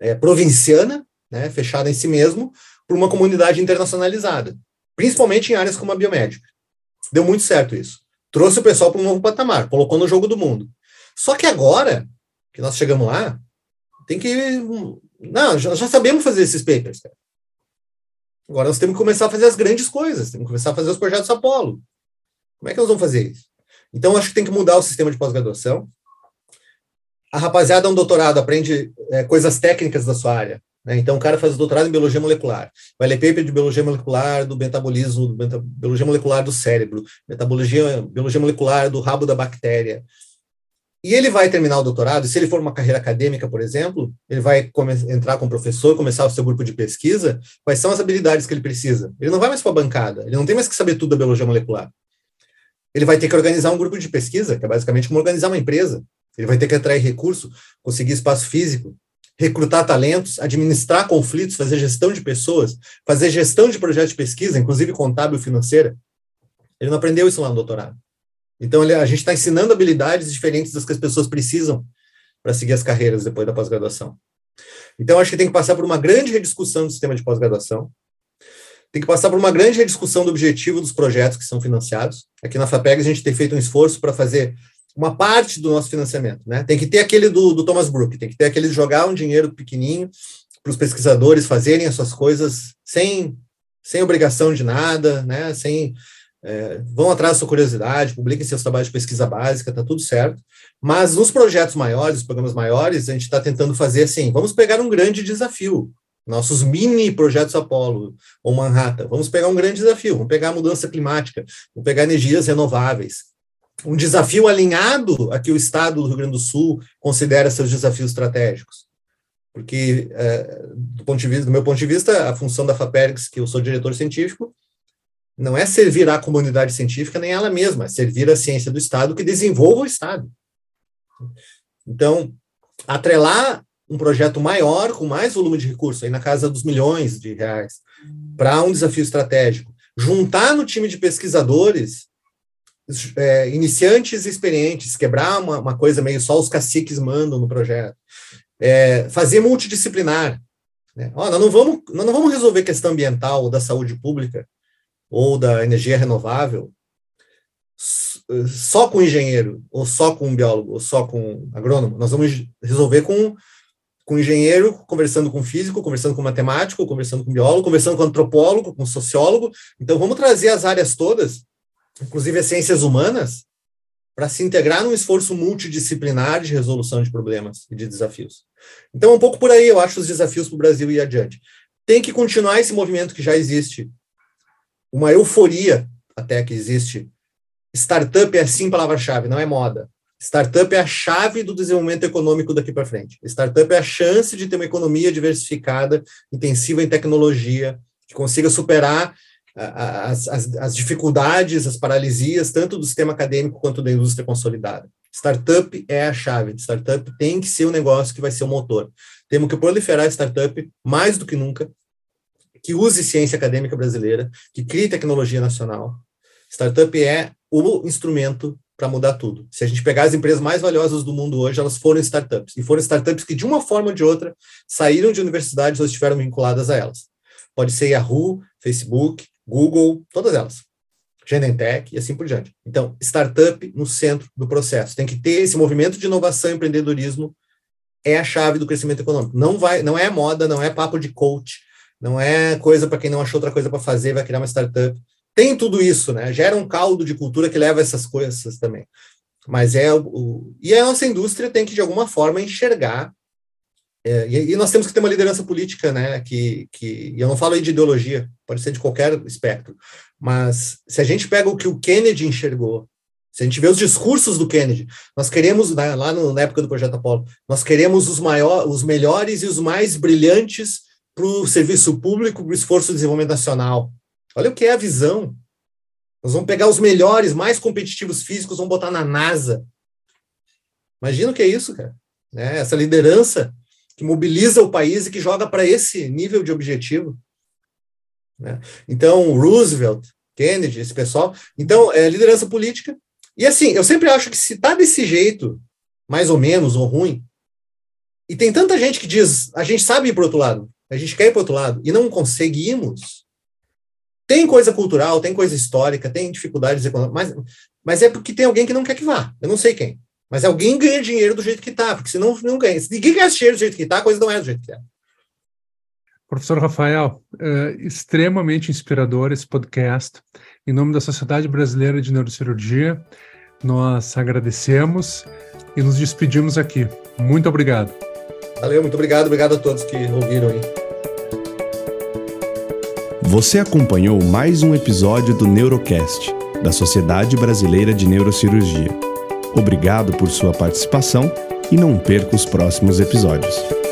é, provinciana, né, fechada em si mesmo, para uma comunidade internacionalizada, principalmente em áreas como a biomédica. Deu muito certo isso. Trouxe o pessoal para um novo patamar, colocou no jogo do mundo. Só que agora, que nós chegamos lá, tem que. Não, já, já sabemos fazer esses papers. Cara. Agora nós temos que começar a fazer as grandes coisas, temos que começar a fazer os projetos Apolo. Como é que nós vamos fazer isso? Então, acho que tem que mudar o sistema de pós-graduação. A rapaziada, um doutorado, aprende é, coisas técnicas da sua área. Né? Então, o cara faz o doutorado em biologia molecular. Vai ler paper de biologia molecular do metabolismo, do meta, biologia molecular do cérebro, metabologia, biologia molecular do rabo da bactéria. E ele vai terminar o doutorado, se ele for uma carreira acadêmica, por exemplo, ele vai entrar como professor, começar o seu grupo de pesquisa, quais são as habilidades que ele precisa? Ele não vai mais para a bancada, ele não tem mais que saber tudo da biologia molecular ele vai ter que organizar um grupo de pesquisa, que é basicamente como organizar uma empresa. Ele vai ter que atrair recurso, conseguir espaço físico, recrutar talentos, administrar conflitos, fazer gestão de pessoas, fazer gestão de projetos de pesquisa, inclusive contábil e financeira. Ele não aprendeu isso lá no doutorado. Então, ele, a gente está ensinando habilidades diferentes das que as pessoas precisam para seguir as carreiras depois da pós-graduação. Então, acho que tem que passar por uma grande rediscussão do sistema de pós-graduação, tem que passar por uma grande rediscussão do objetivo dos projetos que são financiados. Aqui na FAPEG a gente tem feito um esforço para fazer uma parte do nosso financiamento, né? Tem que ter aquele do, do Thomas Brook, tem que ter aquele de jogar um dinheiro pequenininho para os pesquisadores fazerem as suas coisas sem, sem obrigação de nada, né? Sem é, vão atrás da sua curiosidade, publiquem seus trabalhos de pesquisa básica, tá tudo certo. Mas nos projetos maiores, os programas maiores, a gente está tentando fazer assim: vamos pegar um grande desafio. Nossos mini projetos Apollo ou Manhattan. Vamos pegar um grande desafio, vamos pegar a mudança climática, vamos pegar energias renováveis. Um desafio alinhado a que o Estado do Rio Grande do Sul considera seus desafios estratégicos. Porque, é, do, ponto de vista, do meu ponto de vista, a função da FAPERGS, que eu sou diretor científico, não é servir à comunidade científica nem ela mesma, é servir à ciência do Estado que desenvolva o Estado. Então, atrelar um projeto maior, com mais volume de recursos, aí na casa dos milhões de reais, para um desafio estratégico, juntar no time de pesquisadores é, iniciantes e experientes, quebrar uma, uma, coisa meio só os caciques mandam no projeto, é, fazer multidisciplinar. Né? Ó, nós, não vamos, nós não vamos resolver questão ambiental ou da saúde pública ou da energia renovável só com engenheiro, ou só com biólogo, ou só com agrônomo. Nós vamos resolver com com engenheiro, conversando com físico, conversando com matemático, conversando com biólogo, conversando com antropólogo, com sociólogo. Então, vamos trazer as áreas todas, inclusive as ciências humanas, para se integrar num esforço multidisciplinar de resolução de problemas e de desafios. Então, um pouco por aí, eu acho os desafios para o Brasil e adiante. Tem que continuar esse movimento que já existe, uma euforia até que existe. Startup é sim palavra-chave, não é moda. Startup é a chave do desenvolvimento econômico daqui para frente. Startup é a chance de ter uma economia diversificada, intensiva em tecnologia, que consiga superar as, as, as, dificuldades, as paralisias, tanto do sistema acadêmico quanto da indústria consolidada. Startup é a chave. Startup tem que ser o um negócio que vai ser o motor. Temos que proliferar startup mais do que nunca, que use ciência acadêmica brasileira, que crie tecnologia nacional. Startup é o instrumento para mudar tudo. Se a gente pegar as empresas mais valiosas do mundo hoje, elas foram startups. E foram startups que, de uma forma ou de outra, saíram de universidades ou estiveram vinculadas a elas. Pode ser Yahoo, Facebook, Google, todas elas. Genentech e assim por diante. Então, startup no centro do processo. Tem que ter esse movimento de inovação e empreendedorismo é a chave do crescimento econômico. Não vai, não é moda, não é papo de coach, não é coisa para quem não achou outra coisa para fazer, vai criar uma startup tem tudo isso, né? Gera um caldo de cultura que leva essas coisas também. Mas é o, e a nossa indústria tem que de alguma forma enxergar é, e, e, nós temos que ter uma liderança política, né? Que, que eu não falo aí de ideologia, pode ser de qualquer espectro, mas se a gente pega o que o Kennedy enxergou, se a gente vê os discursos do Kennedy, nós queremos né, lá no, na época do projeto Apollo, nós queremos os maiores, os melhores e os mais brilhantes para o serviço público, para o esforço de desenvolvimento nacional. Olha o que é a visão. Nós vamos pegar os melhores, mais competitivos físicos, vamos botar na NASA. Imagina o que é isso, cara. Né? Essa liderança que mobiliza o país e que joga para esse nível de objetivo. Né? Então, Roosevelt, Kennedy, esse pessoal. Então, é liderança política. E assim, eu sempre acho que se está desse jeito, mais ou menos, ou ruim, e tem tanta gente que diz, a gente sabe ir para outro lado, a gente quer ir para outro lado, e não conseguimos, tem coisa cultural, tem coisa histórica, tem dificuldades econômicas, mas, mas é porque tem alguém que não quer que vá. Eu não sei quem. Mas alguém ganha dinheiro do jeito que está, porque senão não ganha. Se ninguém ganha dinheiro do jeito que está, a coisa não é do jeito que é. Professor Rafael, é extremamente inspirador esse podcast. Em nome da Sociedade Brasileira de Neurocirurgia, nós agradecemos e nos despedimos aqui. Muito obrigado. Valeu, muito obrigado. Obrigado a todos que ouviram aí. Você acompanhou mais um episódio do Neurocast, da Sociedade Brasileira de Neurocirurgia. Obrigado por sua participação e não perca os próximos episódios.